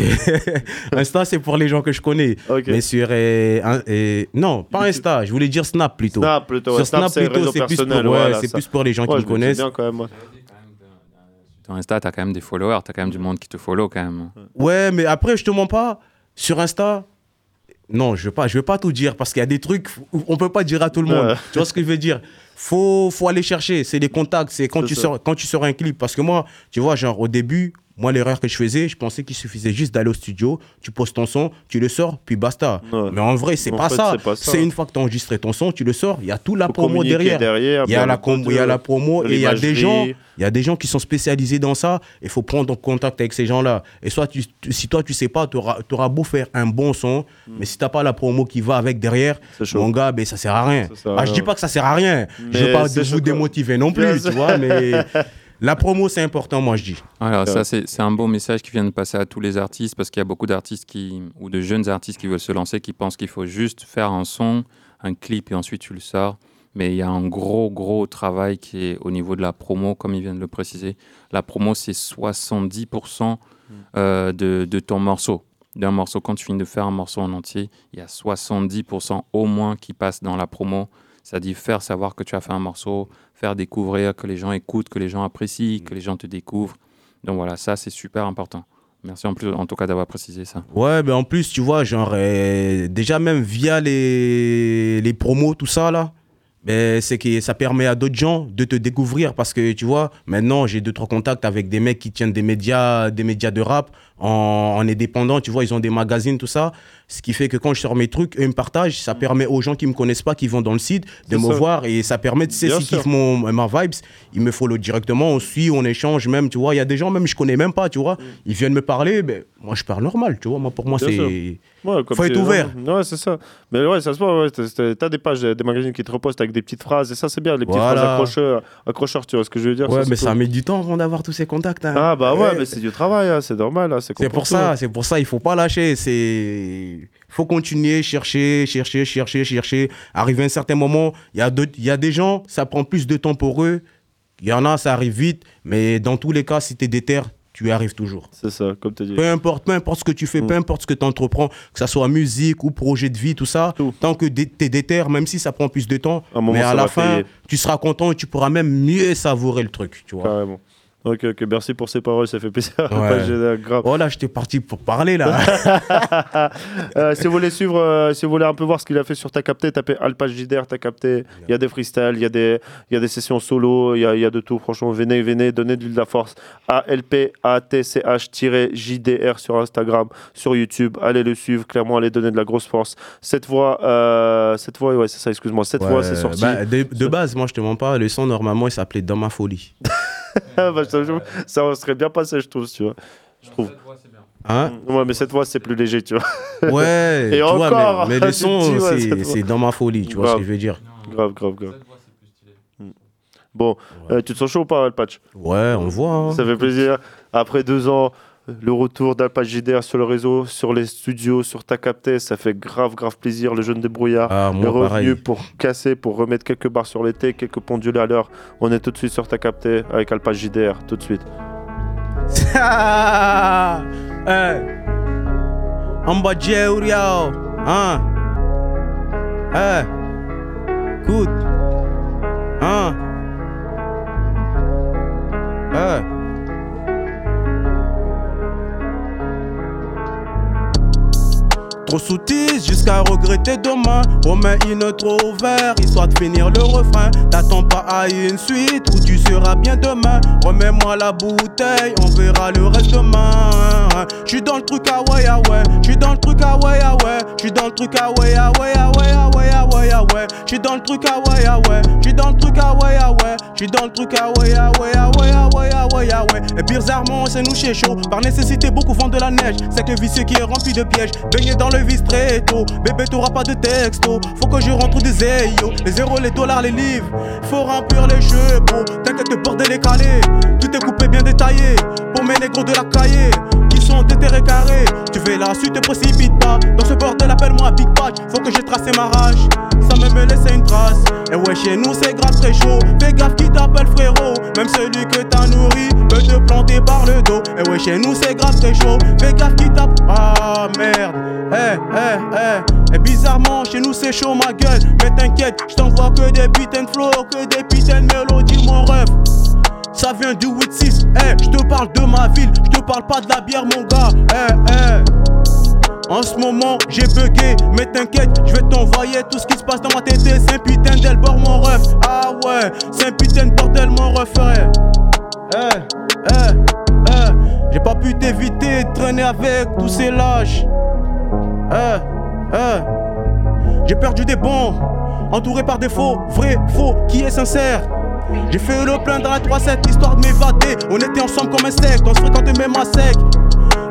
Insta, c'est pour les gens que je connais. Mais sur. euh, un- euh, non, pas Insta, je voulais dire Snap plutôt. Snap plutôt, Sur ouais. Snap, plutôt, c'est plus, pour, personnel, ouais, voilà, c'est ça. plus pour les gens Ouais, qui me je me dis connaissent. bien quand même. Sur Insta, t'as quand même des followers, t'as quand même du monde qui te follow quand même. Ouais, mais après, je te mens pas. Sur Insta, non, je ne vais, pas- je vais pas tout dire parce qu'il y a des trucs, où on peut pas dire à tout le monde. Ouais. Tu vois ce que je veux dire? Faut, faut aller chercher. C'est des contacts. C'est quand, tu sors, quand tu sors un clip. Parce que moi, tu vois, genre, au début, Moi, l'erreur que je faisais, je pensais qu'il suffisait juste d'aller au studio, tu poses ton son, tu le sors, puis basta. Mais en vrai, c'est pas, ça. pas ça. C'est une fois que tu as enregistré ton son, tu le sors, il y a tout la Faut promo derrière. derrière, Il y a la entendu, com- il y a la promo et il y a des gens, il y a des gens qui sont spécialisés dans ça. Il faut prendre en contact avec ces gens-là. Et soit tu, tu- si toi tu sais pas, tu auras, beau faire un bon son, Mm. mais si t'as pas la promo qui va avec derrière, mon gars, ben ça sert à rien. sert à Ah, je dis pas que ça sert à rien. je veux Mais pas vous démotiver non plus, tu vois, mais la promo c'est important, moi je dis. Alors ça, c'est un bon message qui vient de passer à tous les artistes parce qu'il y a beaucoup d'artistes qui ou de jeunes artistes qui veulent se lancer, qui pensent qu'il faut juste faire un son, un clip et ensuite tu le sors. Mais il y a un gros, gros travail qui est au niveau de la promo, comme ils viennent de le préciser. La promo, c'est 70% euh, de, de ton morceau. D'un morceau, quand tu finis de faire un morceau en entier, il y a 70% au moins qui passe dans la promo. C'est-à-dire faire savoir que tu as fait un morceau, faire découvrir, que les gens écoutent, que les gens apprécient, que les gens te découvrent. Donc voilà, ça c'est super important. Merci en plus, en tout cas d'avoir précisé ça. Ouais, mais en plus, tu vois, genre, euh, déjà même via les, les promos, tout ça, là, ben, c'est que ça permet à d'autres gens de te découvrir parce que, tu vois, maintenant, j'ai deux, trois contacts avec des mecs qui tiennent des médias, des médias de rap en, en indépendant, tu vois, ils ont des magazines, tout ça. Ce qui fait que quand je sors mes trucs, ils me partagent, ça permet aux gens qui me connaissent pas, qui vont dans le site, de me ça. voir et ça permet, tu sais, s'ils kiffent mon, ma vibes, ils me follow directement, on suit, on échange même, tu vois. Il y a des gens même je connais même pas, tu vois. Ils viennent me parler, ben, moi je parle normal, tu vois. Moi, pour moi, c'est. Ouais, Faut être ouvert. Ouais, c'est ça. Mais ouais, ça se voit. Ouais. T'as- des pages, des magazines qui te repostent avec des petites phrases et ça, c'est bien. Les petites Voilà. phrases accrocheurs, accrocheurs, tu vois ce que je veux dire Ouais, mais ça cool. met du temps avant d'avoir tous ces contacts. hein. Ah, bah ouais, mais c'est du travail, hein, c'est normal. hein, c'est pour ça, c'est pour ça, il faut pas lâcher. C'est, faut continuer, chercher, chercher, chercher, chercher. Arriver à un certain moment, il y a d'autres- il y a des gens, ça prend plus de temps pour eux. Il y en a, ça arrive vite, mais dans tous les cas, si tu es déter, tu y arrives toujours. C'est ça, comme tu dis. Peu importe, peu importe ce que tu fais, peu importe ce que tu entreprends, que ça soit musique ou projet de vie, tout ça, tant que tu es déter, même si ça prend plus de temps, moment, mais à la fin, payer. tu seras content et tu pourras même mieux savourer le truc, tu vois. Carrément. Ok, ok, merci pour ces paroles, ça fait plaisir. Ouais. Grave. Oh là, j'étais parti pour parler là. Euh, si vous voulez suivre, euh, si vous voulez un peu voir ce qu'il a fait sur Ta Capté, tapez Alpage JDR, Ta Capté. Il y a des freestyles, il y, a des- y a des sessions solo, il y a, y a de tout. Franchement, venez, venez, donnez de l'huile de la force. A-L-P-A-T-C-H-JDR sur Instagram, sur YouTube. Allez le suivre, clairement, allez donner de la grosse force. Cette voix, euh, cette voix, ouais, c'est ça, excuse-moi. Cette Ouais, voix, c'est sorti. bah, de, de base, moi je te mens pas, le son normalement il s'appelait Dans ma folie. Bah, ça, je- ça serait bien passé, je trouve, tu vois. Je trouve. Hein Ouais, mais cette voix, c'est plus léger, tu vois. Ouais, Et tu vois, encore, mais, mais le tu son, te dis, ouais, c'est- cette voix. Dans ma folie, tu vois ce que je veux dire. Grave, grave, grave. Mm. Bon, euh, tu te sens chaud ou pas, Alpatch? Ouais, on voit. hein. Ça fait plaisir. Après deux ans, le retour d'Alpatch JDR sur le réseau, sur les studios, sur ta capté, ça fait grave, grave plaisir. Le jeune débrouillard Ah, est revenu pareil. pour casser, pour remettre quelques barres sur l'été, quelques pendulés à l'heure. On est tout de suite sur ta capté avec Alpatch JDR, tout de suite. hey. Amba Jeurio, hein? Hey. Écoute. Hein? Hey. Trop soutise jusqu'à regretter demain. Trop ouvert, histoire de finir le refrain. T'attends pas à une suite où tu seras bien demain. Remets-moi la bouteille, on verra le reste demain. J'suis dans le truc ah ouais ah ouais. J'suis dans le truc ah ouais ah ouais. J'suis dans le truc ah ouais ah ouais ah ouais ah ouais ah ouais ah. J'suis dans le truc ah ouais ah ouais. J'suis dans le truc ah ouais ah ouais. J'suis dans le truc ah ouais ah ouais ah ouais ah ouais ah ouais ah ouais. Et bizarrement c'est nous chez chaud. Par nécessité beaucoup font de la neige. C'est le vicieux qui est rempli de pièges. Baigné dans le vice très tôt. Bébé t'auras pas de texto. Faut que je rentre des ayos. Les zéros, les dollars, les livres. Faut remplir les chevaux. T'inquiète le bordel est calé. Tout est coupé bien détaillé. Pour mes négros de la cahier. Sont déterrés carrés. Tu fais la suite, te précipite pas. Dans ce bordel, appelle-moi Big Patch. Faut que j'ai tracé ma rage. Ça me me laisse une trace. Et ouais, chez nous, c'est grave très chaud. Fais gaffe qui t'appelle frérot. Même celui que t'as nourri peut te planter par le dos. Et ouais, chez nous, c'est grave très chaud. Fais gaffe qui tape. Ah merde. Eh, eh, eh. Et bizarrement, chez nous, c'est chaud, ma gueule. Mais t'inquiète, je t'envoie que des putains de flow, que des putains de mélodies, mon rêve. Ça vient du 8-6, eh, je te parle de ma ville, je te parle pas de la bière mon gars, eh, eh. En ce moment j'ai bugué, mais t'inquiète, je vais t'envoyer tout ce qui se passe dans ma tête, c'est un putain d'elbor mon ref, ah ouais, c'est un putain de bordel mon ref, eh. Eh, eh. J'ai pas pu t'éviter de traîner avec tous ces lâches. Eh. J'ai perdu des bons, entouré par des faux, vrai, faux, qui est sincère. J'ai fait le plein dans la 3-7, histoire de m'évader. On était ensemble comme un secte, on se fréquentait même à sec.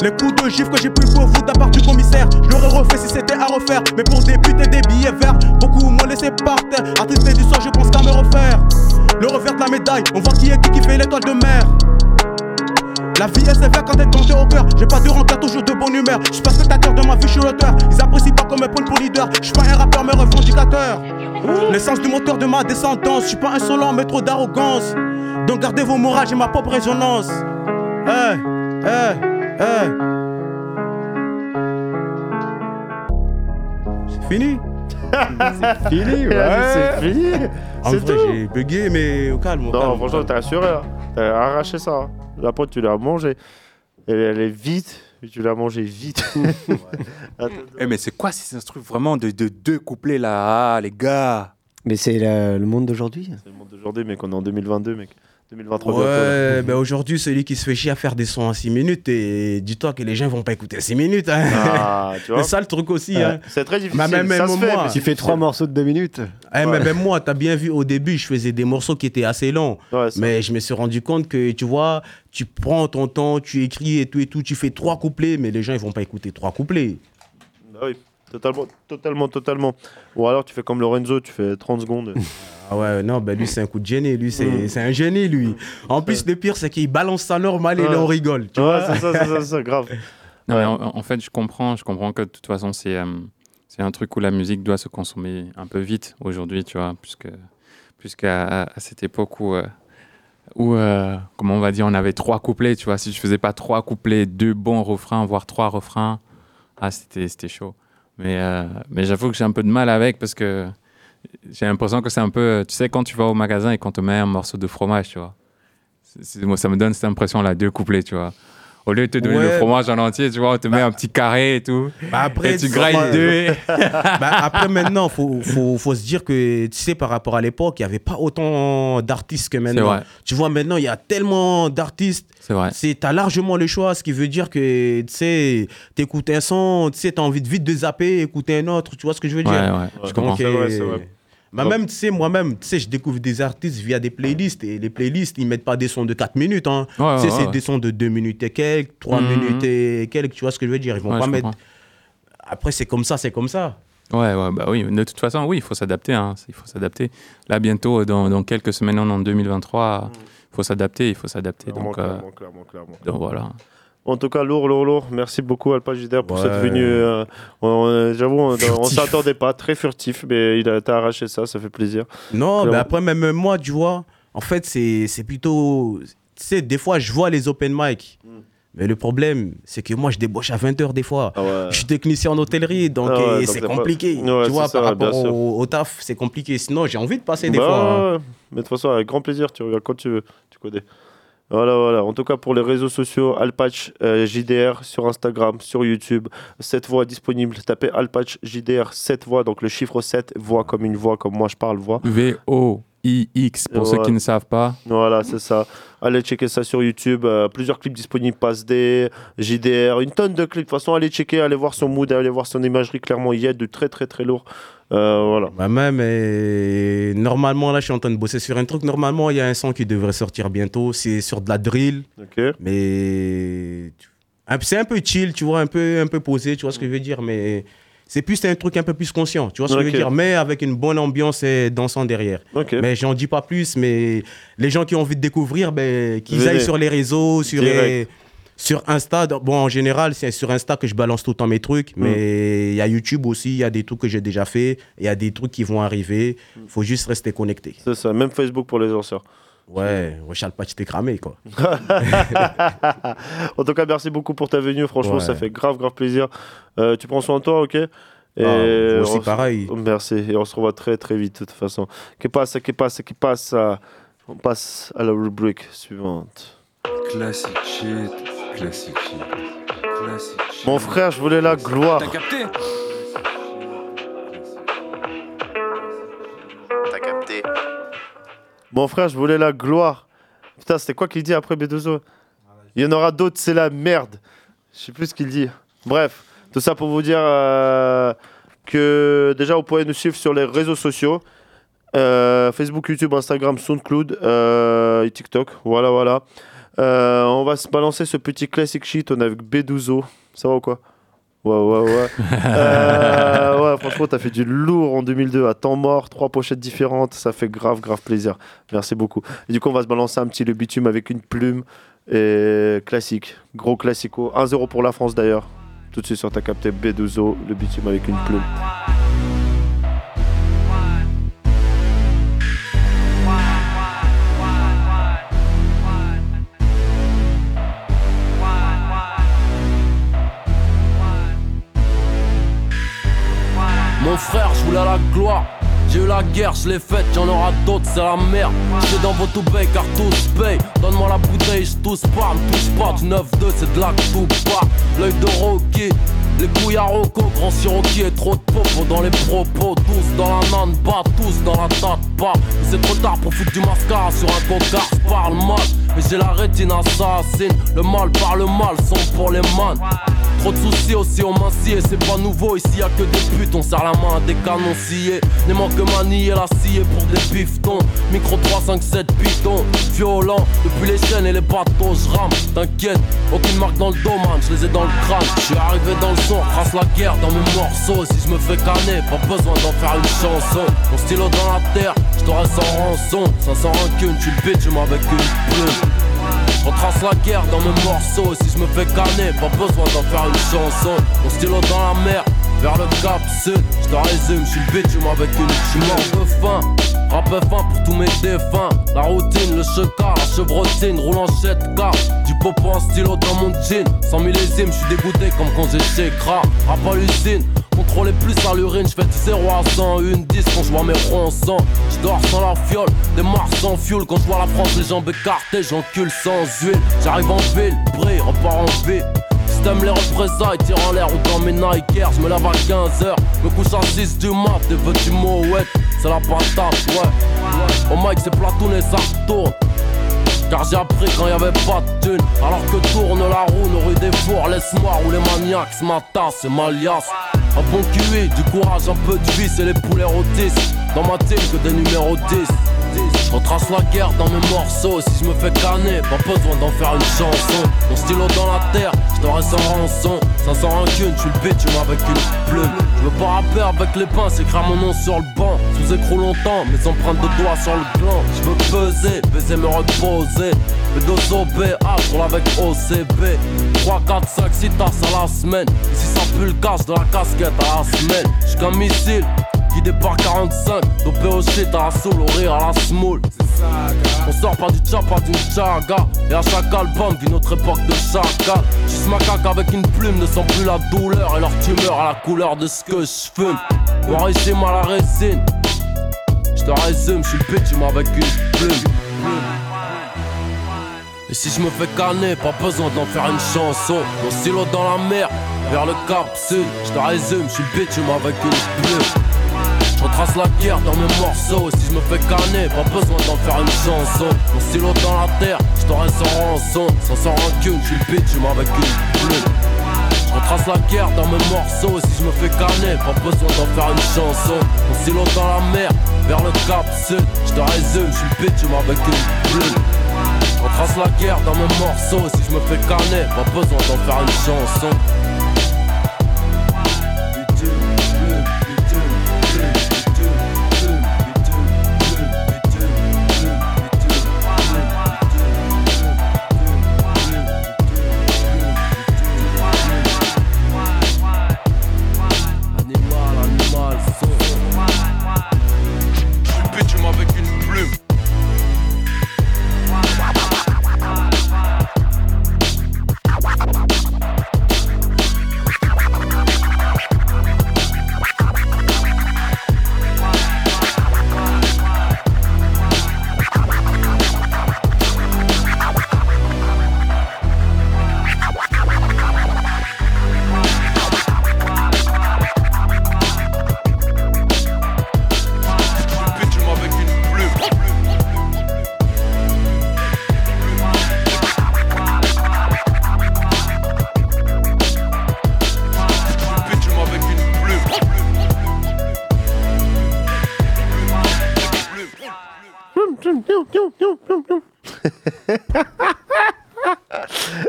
Les coups de gifle que j'ai pu pour à part du commissaire. Je l'aurais refait si c'était à refaire. Mais pour débuter des billets verts, beaucoup m'ont laissé par terre. Attristé du soir, je pense qu'à me refaire. Le revers de la médaille, on voit qui est qui qui fait l'étoile de mer. La vie est sévère quand elle tombe au cœur. J'ai pas de rancœur, toujours de bonne humeur. Je suis pas spectateur de ma vie, je suis l'auteur. Ils apprécient pas comme me prennent pour leader. Je suis pas un rappeur, mais revendicateur. L'essence du moteur de ma descendance. Je suis pas insolent, mais trop d'arrogance. Donc gardez vos morales, j'ai ma propre résonance. C'est fini? C'est fini, ouais. C'est fini. En vrai, j'ai bugué, mais au calme. Au Non, calme, franchement, calme. assuré. hein. T'as arraché ça. La pote, tu l'as mangée. Et elle est vite. Et tu l'as mangée vite. Attends. Eh, mais c'est quoi ces instruments vraiment de, de deux couplets là? Ah, les gars Mais c'est le monde d'aujourd'hui. C'est le monde d'aujourd'hui, mec. On est en 2022, mec. 2023 bientôt, là. Ouais, ben aujourd'hui, celui qui se fait chier à faire des sons en 6 minutes, et dis-toi que les gens vont pas écouter 6 minutes. Hein. Ah, tu vois. C'est ça le truc aussi. Ouais. Hein. C'est très difficile, Mais même, ça même se fait, moi, mais Tu fais trois morceaux de deux minutes. Eh, mais même moi, t'as bien vu au début, je faisais des morceaux qui étaient assez longs. mais je me suis rendu compte que, tu vois, tu prends ton temps, tu écris et tout et tout, tu fais trois couplets, mais les gens, ils vont pas écouter trois couplets. Bah oui, totalement, totalement, totalement. Ou alors tu fais comme Lorenzo, tu fais 30 secondes. Ah ouais, non, ben lui, c'est un coup de génie. Lui, c'est Mm. c'est un génie, lui. En plus, le pire, c'est qu'il balance ça normal et Ouais. là, on rigole. Tu Ouais, vois c'est ça, c'est ça, grave. Non, mais en, en fait, je comprends, je comprends que de toute façon, c'est euh, c'est un truc où la musique doit se consommer un peu vite aujourd'hui, tu vois, puisque puisqu'à à, à cette époque où, euh, où euh, comment on va dire, on avait trois couplets, tu vois, si je faisais pas trois couplets, deux bons refrains, voire trois refrains, ah, c'était c'était chaud. Mais, euh, mais j'avoue que j'ai un peu de mal avec parce que j'ai l'impression que c'est un peu, tu sais, quand tu vas au magasin et qu'on te met un morceau de fromage, tu vois. Moi, ça me donne cette impression-là, deux couplets, tu vois. Au lieu de te donner le fromage en entier, tu vois, on te met un petit carré et tout. Bah après, et tu tu grailles vois, deux. bah après, maintenant, faut, faut, faut se dire que, tu sais, par rapport à l'époque, il n'y avait pas autant d'artistes que maintenant. vrai. Tu vois, maintenant, il y a tellement d'artistes. C'est vrai. Tu as largement le choix, ce qui veut dire que, tu sais, t'écoutes un son, tu sais, t'as envie de vite de zapper, écouter un autre, tu vois ce que je veux dire? Ouais, ouais, je comprends. C'est vrai, euh, vrai. bah même, tu sais, moi-même, tu sais, je découvre des artistes via des playlists et les playlists, ils mettent pas des sons de 4 minutes. Hein. Ouais, tu sais, ouais, c'est ouais. des sons de 2 minutes et quelques, 3 Mhm. minutes et quelques, tu vois ce que je veux dire Ils vont Ouais, pas mettre. comprends. Après, c'est comme ça, c'est comme ça. Ouais, ouais, bah oui. De toute façon, oui, il faut s'adapter. hein. Il faut s'adapter. Là, bientôt, dans, dans quelques semaines, en 2023, il faut s'adapter, il faut s'adapter. Clairement, Donc, euh, clairement, clairement, clairement, donc voilà. En tout cas, lourd, lourd, lourd. Merci beaucoup, Alpa JDR, pour Ouais. cette venue. euh, J'avoue, on, on s'attendait pas, très furtif, mais il a t'as arraché ça, ça fait plaisir. Non, mais après, même moi, tu vois, en fait, c'est plutôt. Tu sais, des fois, je vois les open mic. Hmm. Mais le problème, c'est que moi, je débauche à 20h des fois. ouais. Je suis technicien en hôtellerie, donc Ah ouais, c'est pas- compliqué. Ouais, tu vois, ça, par rapport au, au taf, c'est compliqué. Sinon, j'ai envie de passer des Bah, fois. hein. Mais de toute façon, avec grand plaisir, tu regardes quand tu veux, tu connais. Voilà, voilà. En tout cas, pour les réseaux sociaux, Alpatch euh, JDR sur Instagram, sur YouTube, 7 voix disponibles. Tapez Alpatch JDR 7 voix, donc le chiffre 7, voix comme une voix, comme moi je parle, voix. V-O-I-X, pour ceux qui ne savent pas. Voilà, c'est ça. Allez checker ça sur YouTube. euh, plusieurs clips disponibles, Pass D, JDR, une tonne de clips. De toute façon, allez checker, allez voir son mood, allez voir son imagerie. Clairement, il y a de très, très, très lourd. Euh, voilà. Bah même, et normalement, là, je suis en train de bosser sur un truc. Normalement, il y a un son qui devrait sortir bientôt. C'est sur de la drill. Mais c'est un peu chill, tu vois, un peu, un peu posé, tu vois ce que je veux dire. Mais c'est plus un truc un peu plus conscient, tu vois ce que je veux dire. Mais avec une bonne ambiance et dansant derrière. Mais j'en dis pas plus. Mais les gens qui ont envie de découvrir, ben, qu'ils aillent sur les réseaux, sur Direct. Sur Insta, bon, en général, c'est sur Insta que je balance tout le temps mes trucs, Hmm. mais il y a YouTube aussi, il y a des trucs que j'ai déjà fait, il y a des trucs qui vont arriver. Hmm. faut juste rester connecté. C'est ça, même Facebook pour les lanceurs. Ouais, Charles Patch, t'es cramé, quoi. en tout cas, merci beaucoup pour ta venue. Franchement, Ouais. ça fait grave, grave plaisir. Euh, tu prends soin de toi, ok? Et vous aussi, se- pareil. Merci. Et on se revoit très, très vite, de toute façon. Que passe, que passe, que passe On passe à la rubrique suivante. Classic shit, classic shit. Mon frère, je voulais la gloire. T'as capté T'as capté. Mon frère, je voulais la gloire. Putain, c'était quoi qu'il dit après B2O Il y en aura d'autres, c'est la merde. Je sais plus ce qu'il dit. Bref, tout ça pour vous dire euh, que déjà vous pouvez nous suivre sur les réseaux sociaux. Euh, Facebook, YouTube, Instagram, SoundCloud euh, et TikTok. Voilà, voilà. Euh, on va se balancer ce petit classic shit. On est avec B12O. Ça va ou quoi Ouais, ouais, ouais. Euh, ouais, franchement, t'as fait du lourd en 2002 à temps mort, trois pochettes différentes. Ça fait grave, grave plaisir. Merci beaucoup. Et du coup, on va se balancer un petit le bitume avec une plume. Et classique, gros classico. 1-0 pour la France d'ailleurs. Tout de suite sur ta capté B12O, le bitume avec une plume. J'ai eu la guerre, je l'ai faite, y'en aura d'autres, c'est la merde. J'suis dans votre paye car tous paye. Donne-moi la bouteille, j'tousse pas, me touche pas. Du 9-2, c'est de la pas. L'œil de Rocky, les couilles à. Grand Siroki et trop de popo dans les propos. Tous dans la nane, bas, tous dans la tête, pas. C'est trop tard pour foutre du mascara sur un cocard, je parle mal. Mais j'ai la rétine assassine. Le mal par le mal, sont pour les man. Trop de soucis aussi au minci et c'est pas nouveau ici y a que des putes on serre la main à des canons sciés. N'aimant que manier la scie pour des piftons. Micro 3, 5, 7 pitons. Violent depuis les chaînes et les bateaux je rame T'inquiète aucune marque dans le domaine je les ai dans le crâne. Je suis arrivé dans le son trace la guerre dans mes morceaux. Si je me fais canner pas besoin d'en faire une chanson. Mon stylo dans la terre je t'aurais sans rançon 500 rancune tu le bitch avec une plume on trace la guerre dans mes morceaux Si je me fais canner, pas besoin d'en faire une chanson. Mon stylo dans la mer, vers le cap sud. Je te résume, je suis le bitume avec une Je mort de faim, rap fin pour tous mes défunts. La routine, le checar, la chevrotine Roule en 7K, du popo en stylo dans mon jean. Sans millésimes, je suis dégoûté comme quand j'ai chez Rap à l'usine, contrôler plus à l'urine, je fais du 0 à 100, une 10 quand je vois mes ronds sang. Je dors sans la fiole, des mars sans fuel. Quand je vois la France, les jambes écartées, j'encule sans huile. J'arrive en ville, brille, repars en ville. T'aimes les représailles, tire en l'air ou dans mes Nike je me lève à 15h, me couche à 6 du mat, des petits mots, ouais, c'est la patate, ouais. Au mic, c'est platoon et ça tourne. Car j'ai appris quand y avait pas de thune Alors que tourne la roue, rues des fours Laisse-moi rouler maniaque, ce matin c'est ma Un bon QI, du courage, un peu de vie, c'est les poulets rôtis Dans ma team que des numéros 10 je retrace la guerre dans mes morceaux. Si je me fais canner, pas besoin d'en faire une chanson. Mon stylo dans la terre, je sans rançon. 500 rancune, tu le bitume avec une plume. Je veux pas rapper avec les pinces, écrire mon nom sur le banc. Sous écrou longtemps, mes empreintes de doigts sur le gland. Je veux peser, baiser me reposer. Le dos au B, A avec OCB 3, 4, 5, 6 tasses à la semaine. Ici ça pue le casse de la casquette à la semaine. J'suis qu'un missile qui départ 45, dopé au shit à la soul, au rire à la small. On sort pas du tcha, pas d'une chaga. Et à chaque album d'une autre époque de chacun. Juste macaque avec une plume ne sent plus la douleur et leur tumeur à la couleur de ce que je fume. Noirissime à la résine. Je te résume, je suis le bitume avec une plume. Et si je me fais canner, pas besoin d'en faire une chanson. Mon stylo dans la mer, vers le cap sud. Je te résume, je suis le bitume avec une plume. Je retrace la guerre dans mes morceaux. Si je me fais canner, pas besoin d'en faire une chanson. Mon stylo dans la terre, je t'aurais sans rançon. Sans sans rancune, je suis le bitume avec une plume. Je retrace la guerre dans mes morceaux. Si je me fais canner, pas besoin d'en faire une chanson. Mon stylo dans la mer, vers le cap sud. Je te résume, je suis le bitume avec une plume. Je retrace la guerre dans mes morceaux. Si je me fais canner, pas besoin d'en faire une chanson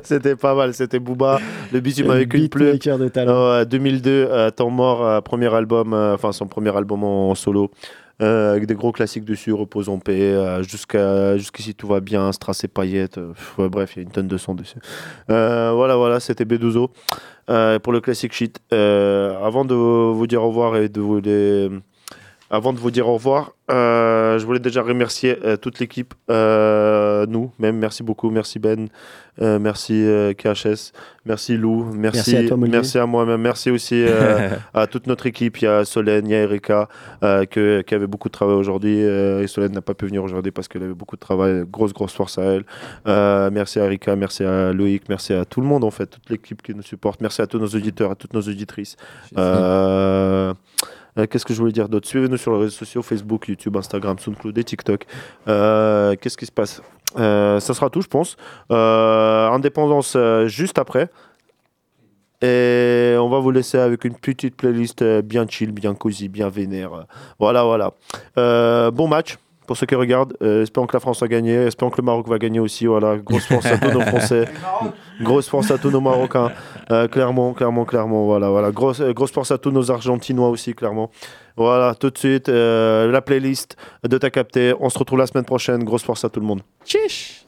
C'était pas mal, c'était Booba, le bitume avec une plume. De talent. Euh, 2002, euh, Temps mort, euh, premier album, euh, enfin son premier album en, en solo, euh, avec des gros classiques dessus, Repose en paix, euh, jusqu'à jusqu'ici tout va bien, Strass et paillettes, euh, ouais, bref, il y a une tonne de sons dessus. Voilà, voilà, c'était B12O euh, pour le classique shit. Avant de vous dire au revoir et de vous les... Avant de vous dire au revoir, euh, je voulais déjà remercier euh, toute l'équipe, euh, nous, même. Merci beaucoup, merci Ben, merci KHS, merci Lou, merci, Merci à toi, Molly. merci à moi-même, merci aussi à toute notre équipe. Il y a Solène, il y a Erika que- qui avait beaucoup de travail aujourd'hui. et Solène n'a pas pu venir aujourd'hui parce qu'elle avait beaucoup de travail. Grosse, grosse force à elle. Merci à Erika, merci à Loïc, merci à tout le monde en fait, toute l'équipe qui nous supporte. Merci à tous nos auditeurs, à toutes nos auditrices. Euh, Qu'est-ce que je voulais dire d'autre? Suivez-nous sur les réseaux sociaux Facebook, YouTube, Instagram, SoundCloud et TikTok. Euh, Qu'est-ce qui se passe? Euh, Ça sera tout, je pense. Indépendance juste après. Et on va vous laisser avec une petite playlist bien chill, bien cosy, bien vénère. Voilà, voilà. Bon match pour ceux qui regardent. Euh, espérons que la France va gagner. Espérons que le Maroc va gagner aussi. Voilà, grosse force à tous nos Français. Grosse force à tous nos Marocains. Euh, clairement, clairement, clairement. Voilà, voilà. Grosse, euh, grosse force à tous nos Argentinois aussi, clairement. Voilà, tout de suite, euh, la playlist de Ta Capté. On se retrouve la semaine prochaine. Grosse force à tout le monde. Chiche